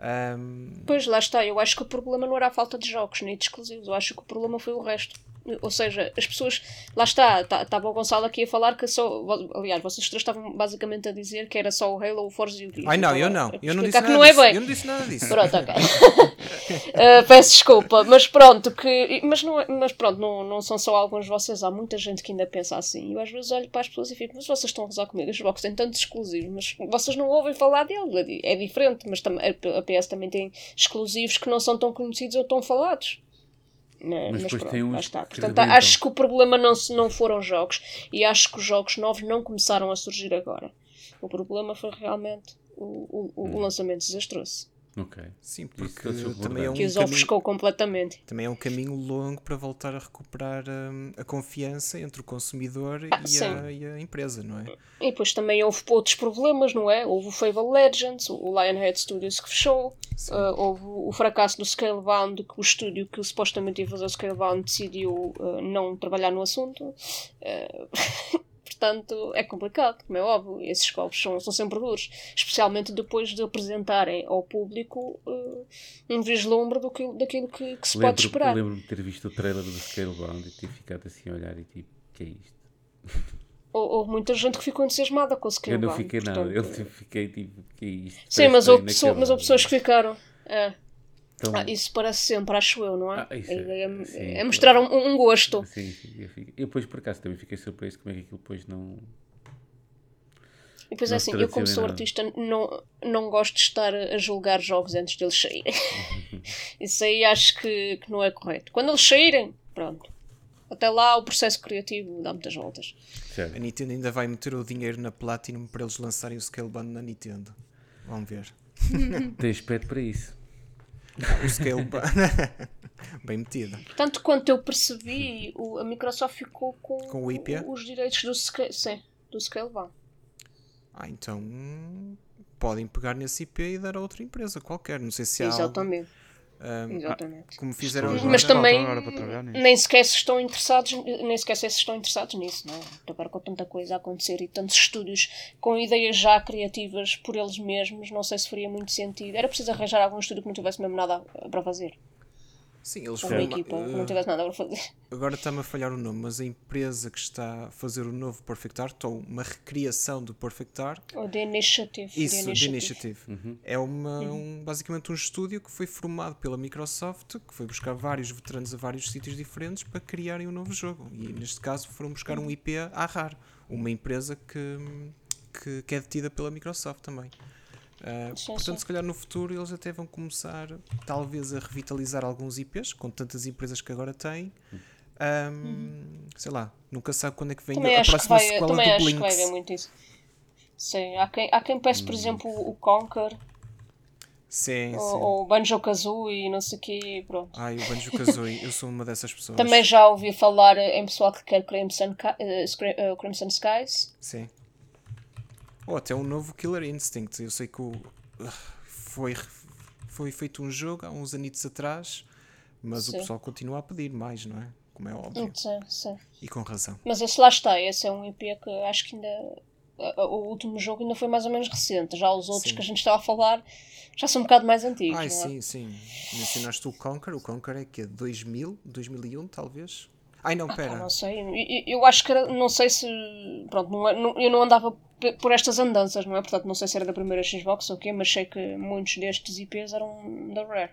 Hum, Pois lá está, eu acho que o problema não era a falta de jogos nem de exclusivos, eu acho que o problema foi o resto. Ou seja, as pessoas. Lá está, estava o Gonçalo aqui a falar que só. Aliás, vocês três estavam basicamente a dizer que era só o Halo, o Forza e o Gears. Ai não, eu não. Eu não disse nada não é disso. bem. Eu não disse nada disso. Pronto, ok. Uh, peço desculpa, mas pronto, que, mas, não, é- mas pronto, não, não são só alguns de vocês, há muita gente que ainda pensa assim. Eu às vezes olho para as pessoas e fico, mas vocês estão a gozar comigo, os Xbox têm tantos exclusivos, mas vocês não ouvem falar dele, é é diferente, mas a PS também tem exclusivos que não são tão conhecidos ou tão falados. Né, Mas Mas, depois pronto, tem uns lá está. Portanto, acho que o problema não, se- não foram jogos e acho que os jogos novos não começaram a surgir agora. O problema foi realmente o, o, Hum. o lançamento desastroso. Ok. Sim, porque também é um Que os caminho, ofuscou completamente. também é um caminho longo para voltar a recuperar hum, a confiança entre o consumidor Ah, e, a, e a empresa, não é? E depois também houve outros problemas, não é? Houve o Fable Legends, o Lionhead Studios que fechou, ah, houve o fracasso do Scalebound, que o estúdio que supostamente ia fazer o Scalebound decidiu ah, não trabalhar no assunto. Ah, portanto, é complicado, como é óbvio. Esses golpes são, são sempre duros, especialmente depois de apresentarem ao público ah, um vislumbre do que, daquilo que, que se pode Lembro- esperar. Lembro-me de ter visto o trailer do Scalebound e ter ficado assim a olhar e tipo, que é isto? Hou- Houve muita gente que ficou entusiasmada com o Eu Scalebound. não fiquei nada, eu fiquei tipo, que é isto? Sim, mas houve, pessoa- mas houve pessoas que ficaram. É. Então, Ah, isso parece sempre, acho eu, não é? Ah, isso a é- ideia é, sim, é claro. mostrar um, um gosto. Sim, sim, eu, fico- eu depois por acaso também fiquei surpreso como é que aquilo depois não. E depois é Não assim, se eu como sou nada. artista não, não gosto de estar a julgar jogos antes deles saírem. Isso aí acho que, que não é correto. Quando eles saírem, pronto. Até lá o processo criativo dá muitas voltas. A Sério. Nintendo ainda vai meter o dinheiro na Platinum para eles lançarem o Scalebound na Nintendo. Vamos ver. Tem aspecto para isso. O scale bem metido. Tanto quanto eu percebi, o- a Microsoft ficou com, Com o IP? os direitos do Scale, sim, do Scale One. Ah, então podem pegar nesse IP e dar a outra empresa qualquer. Não sei se há algo, Exatamente. Exatamente. como fizeram Estou agora. Mas também nem sequer se estão interessados, nem sequer se estão interessados nisso, não é? Agora com tanta coisa a acontecer e tantos estúdios com ideias já criativas por eles mesmos, não sei se faria muito sentido. Era preciso arranjar algum estúdio que não tivesse mesmo nada para fazer. Sim, eles Ou uma foram. equipa que eh, não tivesse nada para fazer. Agora está-me a falhar o nome, mas a empresa que está a fazer o novo Perfect Art, ou uma recriação do Perfect Art, Ou The Initiative. The isso, The Initiative. Initiative, é uma, um, basicamente um estúdio que foi formado pela Microsoft, que foi buscar vários veteranos a vários sítios diferentes para criarem um novo jogo. E neste caso foram buscar um IP à RAR, uma empresa que, que, que é detida pela Microsoft também. Ah, Sim, portanto, sim. se calhar no futuro eles até vão começar, talvez, a revitalizar alguns IPs, com tantas empresas que agora têm. Ahm, Sei lá, nunca sabe quando é que vem Também a próxima vai, sequela também do acho que vai Blinks. haver muito isso. Sim, há quem, há quem peça, por exemplo, o Conquer Sim, sim. ou, ou o Banjo Kazooie e não sei o quê, pronto. Ai, o Banjo Kazooie, eu sou uma dessas pessoas. Também já ouvi falar em pessoal que quer Crimson, eh, Crimson Skies. Sim. Ou até um novo Killer Instinct. Eu sei que o, uh, foi, foi feito um jogo há uns anitos atrás, mas Sim. o pessoal continua a pedir mais, não é? Como é óbvio. Sim, sim. E com razão. Mas esse lá está, esse é um IP que acho que ainda. O último jogo ainda foi mais ou menos recente. Já os outros Sim. que a gente estava a falar já são um bocado mais antigos. Ai, não é? sim, sim. Mencionaste o Conquer. O Conquer é que é 2000, 2001, talvez? Ai, não, Ah, pera. não sei. Eu, eu- acho que era, não sei se. Pronto, não, é- eu não andava por estas andanças, não é? Portanto, não sei se era da primeira Xbox ou o quê, mas sei que muitos destes IPs eram da Rare.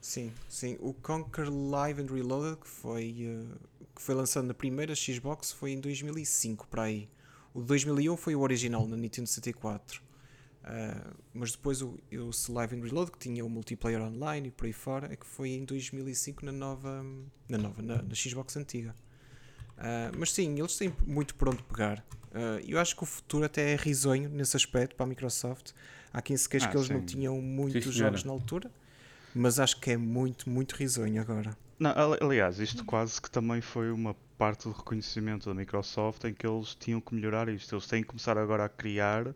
Sim, sim. O Conquer Live and Reloaded, que foi, eh, que foi lançado na primeira Xbox, foi em 2005, para aí. O 2001 foi o original, na Nintendo 64. Ah, mas depois o, o Live and Reload, que tinha o multiplayer online e por aí fora, é que foi em 2005 na nova, na, nova, na, na Xbox antiga. Ah, mas sim, eles têm muito por onde pegar. Ah, eu acho que o futuro até é risonho nesse aspecto para a Microsoft. Há quem se queixa Ah, que eles não sim. tinham muitos senhora. jogos na altura, mas acho que é muito, muito risonho agora. Não, ali- aliás, isto quase que também foi uma parte do reconhecimento da Microsoft em que eles tinham que melhorar isto. Eles têm que começar agora a criar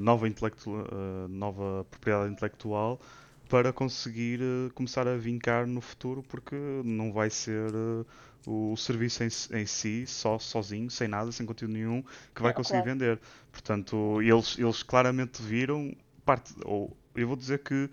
nova, intelectu eh, nova propriedade intelectual para conseguir eh, começar a vincar no futuro, porque não vai ser eh, o serviço em, em si, só sozinho, sem nada, sem conteúdo nenhum, que vai conseguir claro. vender. Portanto, eles, eles claramente viram parte, ou eu vou dizer que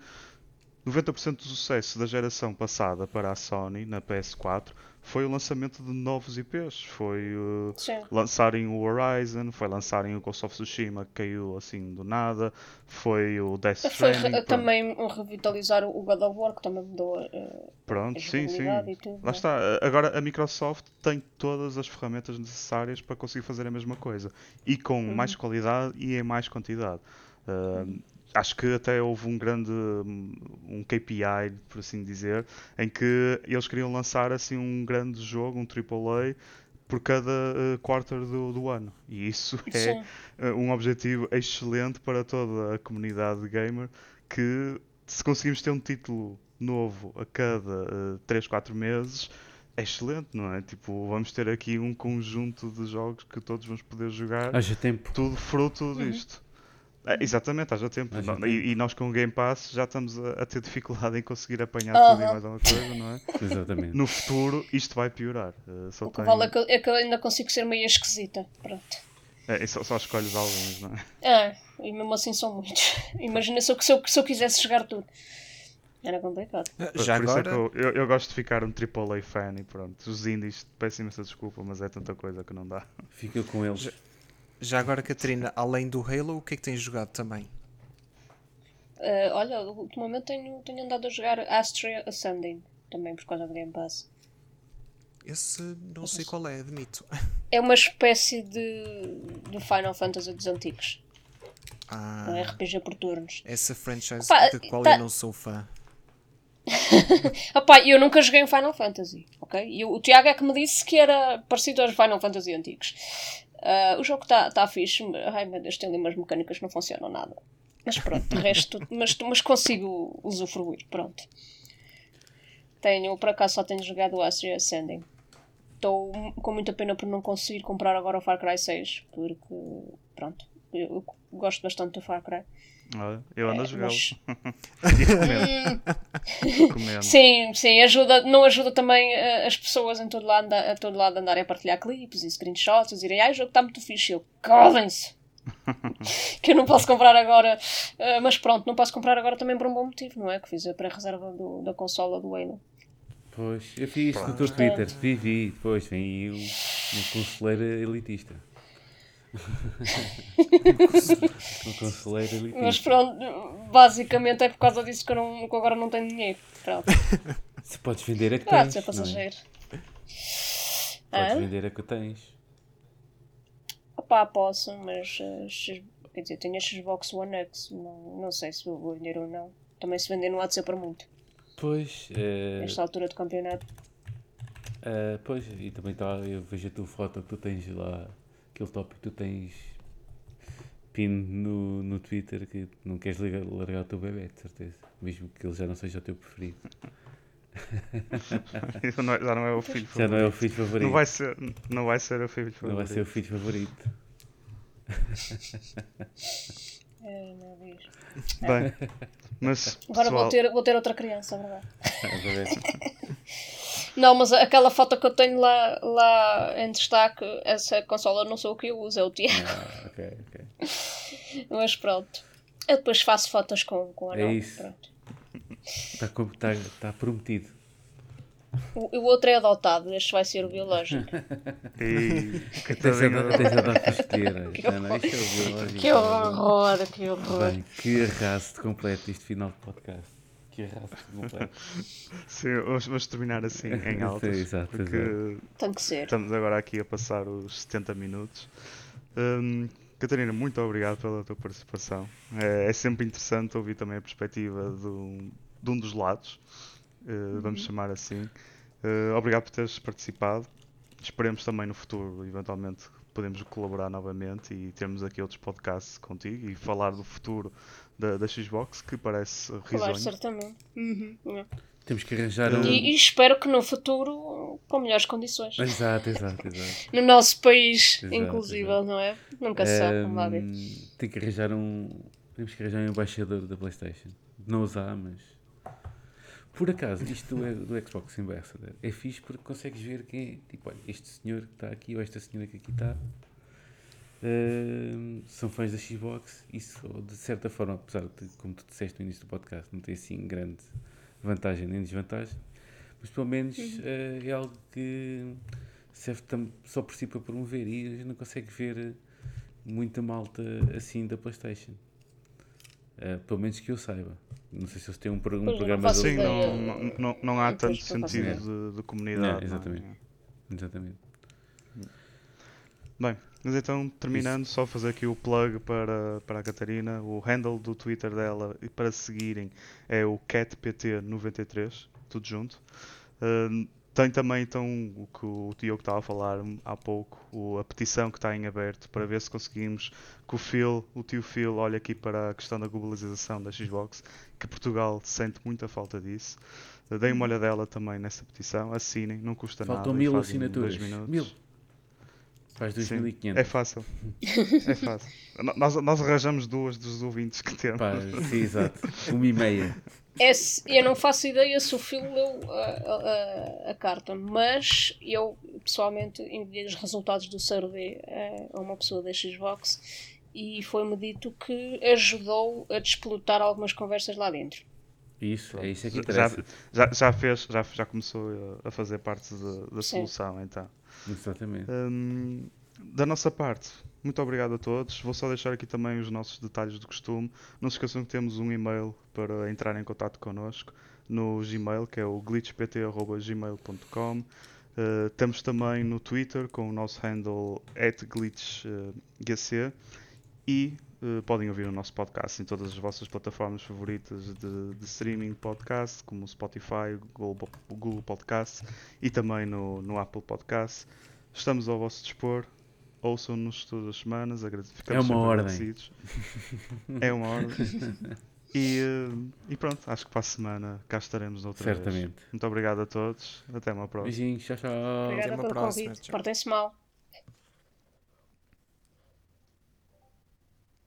90% do sucesso da geração passada para a Sony na PS4 foi o lançamento de novos IPs. Foi uh, lançarem o Horizon, foi lançarem o Ghost of Tsushima que caiu assim do nada, foi o Death Foi Stranding. re- pronto. também revitalizar o God of War, que também mudou eh, Pronto, a sim, sim. e tudo. Lá não é? está. Agora a Microsoft tem todas as ferramentas necessárias para conseguir fazer a mesma coisa. E com Uhum. mais qualidade e em mais quantidade. Uh, acho que até houve um grande um KPI, por assim dizer, em que eles queriam lançar assim um grande jogo, um AAA, por cada uh, quarter do, do ano. E isso é Sim. uh, um objetivo excelente para toda a comunidade gamer que se conseguimos ter um título novo a cada uh, 3, 4 meses é excelente, não é? Tipo, vamos ter aqui um conjunto de jogos que todos vamos poder jogar, Haja tempo. tudo fruto disto. É, exatamente, haja tempo. Haja Não- tempo. E, e nós com o Game Pass já estamos a, a ter dificuldade em conseguir apanhar tudo e mais alguma coisa, não é? Exatamente. No futuro isto vai piorar. Uh, só O que tenho- vale é que, é que eu ainda consigo ser meio esquisita. Pronto. é, e só, só escolhes alguns, não é? Ah, e mesmo assim são muitos. Imagina se eu, se, eu, se eu quisesse jogar tudo. Era complicado. Por- Já por isso é agora, que eu, eu, eu gosto de ficar um AAA fan e pronto. Os indies, peço imensa desculpa, mas é tanta coisa que não dá. Fica com eles. Já agora, Catarina, além do Halo, o que é que tens jogado também? Ah, olha, ultimamente tenho, tenho andado a jogar Astria Ascending. Também por causa do Game Pass. Esse não sei qual é, admito. É uma espécie de, de Final Fantasy dos antigos. Ah, Um RPG por turnos. essa franchise Opa, da qual tá- eu não sou fã. Opá, eu nunca joguei um Final Fantasy, ok? E o Tiago é que me disse que era parecido aos Final Fantasy antigos. Ah, o jogo está tá fixe. Ai meu Deus, tem ali umas mecânicas que não funcionam nada. Mas pronto, de resto, mas, mas consigo usufruir, pronto. Tenho, por acaso só tenho jogado o Astro Ascending. Estou com muita pena por não conseguir comprar agora o Far Cry 6, porque, pronto, eu, eu gosto bastante do Far Cry. Olha, eu ando a É, jogá-lo. mas- e recomendo. recomendo. Sim, sim, ajuda, não ajuda também eh, as pessoas em todo lado, a todo lado a andarem a partilhar clipes e screenshots, a dizerem, ai, o jogo está muito fixe. Eu, calem-se! que eu não posso comprar agora, Eh, mas pronto, não posso comprar agora também por um bom motivo, não é? Que fiz a pré-reserva do- da consola do Halo. Pois, eu vi isto no teu Twitter. Vi, vi. Depois vem o, o conselheiro elitista. Mas pronto, basicamente é por causa disso que eu, não, que eu agora não tenho dinheiro. Pronto, Se podes vender é que ah, tens. ser não é? passageiro. Podes Hã? vender é que tens. Opá, posso, mas eh, X- quer dizer, tenho a Xbox One X, não, não sei se vou vender ou não. Também se vender não há de ser para muito. Pois, eh, Nesta altura de campeonato. eh, pois, e também tá, eu vejo a tua foto que tu tens lá, aquele tópico que tu tens pin no, no Twitter que não queres ligar- largar o teu bebê, de certeza. Mesmo que ele já não seja o teu preferido. Isso não é- já não é o filho Já não é o favorito. filho favorito. Não vai ser, não vai ser o filho favorito. Não vai ser o filho favorito. Ai, meu Deus. Bem, mas Agora pessoal, vou, ter, vou ter outra criança, é verdade. Ver? Não, mas aquela foto que eu tenho lá, lá em destaque, essa consola não sou o que eu uso, é o Tiago. Ah, ok, ok. Mas pronto. Eu depois faço fotos com, com a É isso. Está tá, tá prometido. O, o outro é adotado, este vai ser o biológico. Ei, Tens a tens a dar. Não, não, isto é que horror, que horror. Bem, que arrasto completo este final de podcast. Que arrasto. Sim, vamos, terminar assim, em altas. Sim, exato, porque Tem que ser. estamos agora aqui a passar os 70 minutos. Hum, Catarina, muito obrigado pela tua participação. É, é sempre interessante ouvir também a perspectiva do- de um dos lados, eh, vamos chamar assim. Eh, obrigado por teres participado. Esperemos também no futuro, eventualmente, podemos colaborar novamente e termos aqui outros podcasts contigo e falar do futuro da, da Xbox, que parece Claro, risonho. certamente. Uhum, é. Temos que arranjar um. E, e espero que no futuro com melhores condições. Exato, exato, exato. No nosso país, Exato, inclusive, exato. não é? Nunca se sabe, vamos lá ver. Ahm, tem que arranjar um. Temos que arranjar um embaixador da PlayStation. Não usar, mas. Por acaso, isto do, do Xbox Ambassador é fixe porque consegues ver quem é. Tipo, olha, este senhor que está aqui ou esta senhora que aqui está. São fãs da Xbox. Isso, de certa forma, apesar de, como tu disseste no início do podcast, não tem assim grande vantagem nem desvantagem, mas pelo menos eh, é algo que serve só por si para promover e a gente não consegue ver muita malta assim da PlayStation. Eh, pelo menos que eu saiba. Não sei se eles têm um, pro- um Pois, não programa faço de- Sim, não, não, não, não há tanto não sentido de, de comunidade. Não, não é? exatamente. Exatamente. Bem, mas então terminando, só fazer aqui o plug para, para a Catarina. O handle do Twitter dela e para seguirem é o CatPT93, tudo junto. Hum, tem também então o que o Diogo estava a falar há pouco, o- a petição que está em aberto para ver se conseguimos que o Phil, o tio Phil, olhe aqui para a questão da globalização da Xbox, que Portugal sente muita falta disso. Deem uma olhadela também nessa petição, assinem, não custa Faltam nada. e mil assinaturas. Mil. Faz Sim, 2500. É fácil. É fácil. Nós, nós arranjamos duas dos ouvintes que temos. Pá, sim, exato. Uma e meia. É eu não faço ideia se o filme leu a, a- a carta, mas eu pessoalmente enviei os resultados do survey a, a uma pessoa da Xbox e foi-me dito que ajudou a despolutar algumas conversas lá dentro. Isso, é isso é que já, interessa. já, já fez, já, já começou a fazer parte da, da solução, então. Exatamente. Hum, da nossa parte, muito obrigado a todos. Vou só deixar aqui também os nossos detalhes do costume. Não se esqueçam que temos um e-mail para entrar em contato connosco no Gmail, que é o glitchpt.gmail.com. Uh, temos também no Twitter com o nosso handle glitchgc e uh, podem ouvir o nosso podcast em todas as vossas plataformas favoritas de, de streaming podcast, como o Spotify, o Google, Google Podcast e também no, no Apple Podcast. Estamos ao vosso dispor. ouçam-nos todas as semanas. agrade- É ficamos uma sempre ordem. agradecidos. É uma ordem. E, eh, e pronto, acho que para a semana cá estaremos outra vez. Certamente. Muito obrigado a todos. Até uma próxima. Beijinhos, tchau, tchau. Obrigada uma pelo próxima, convite. Portem-se mal.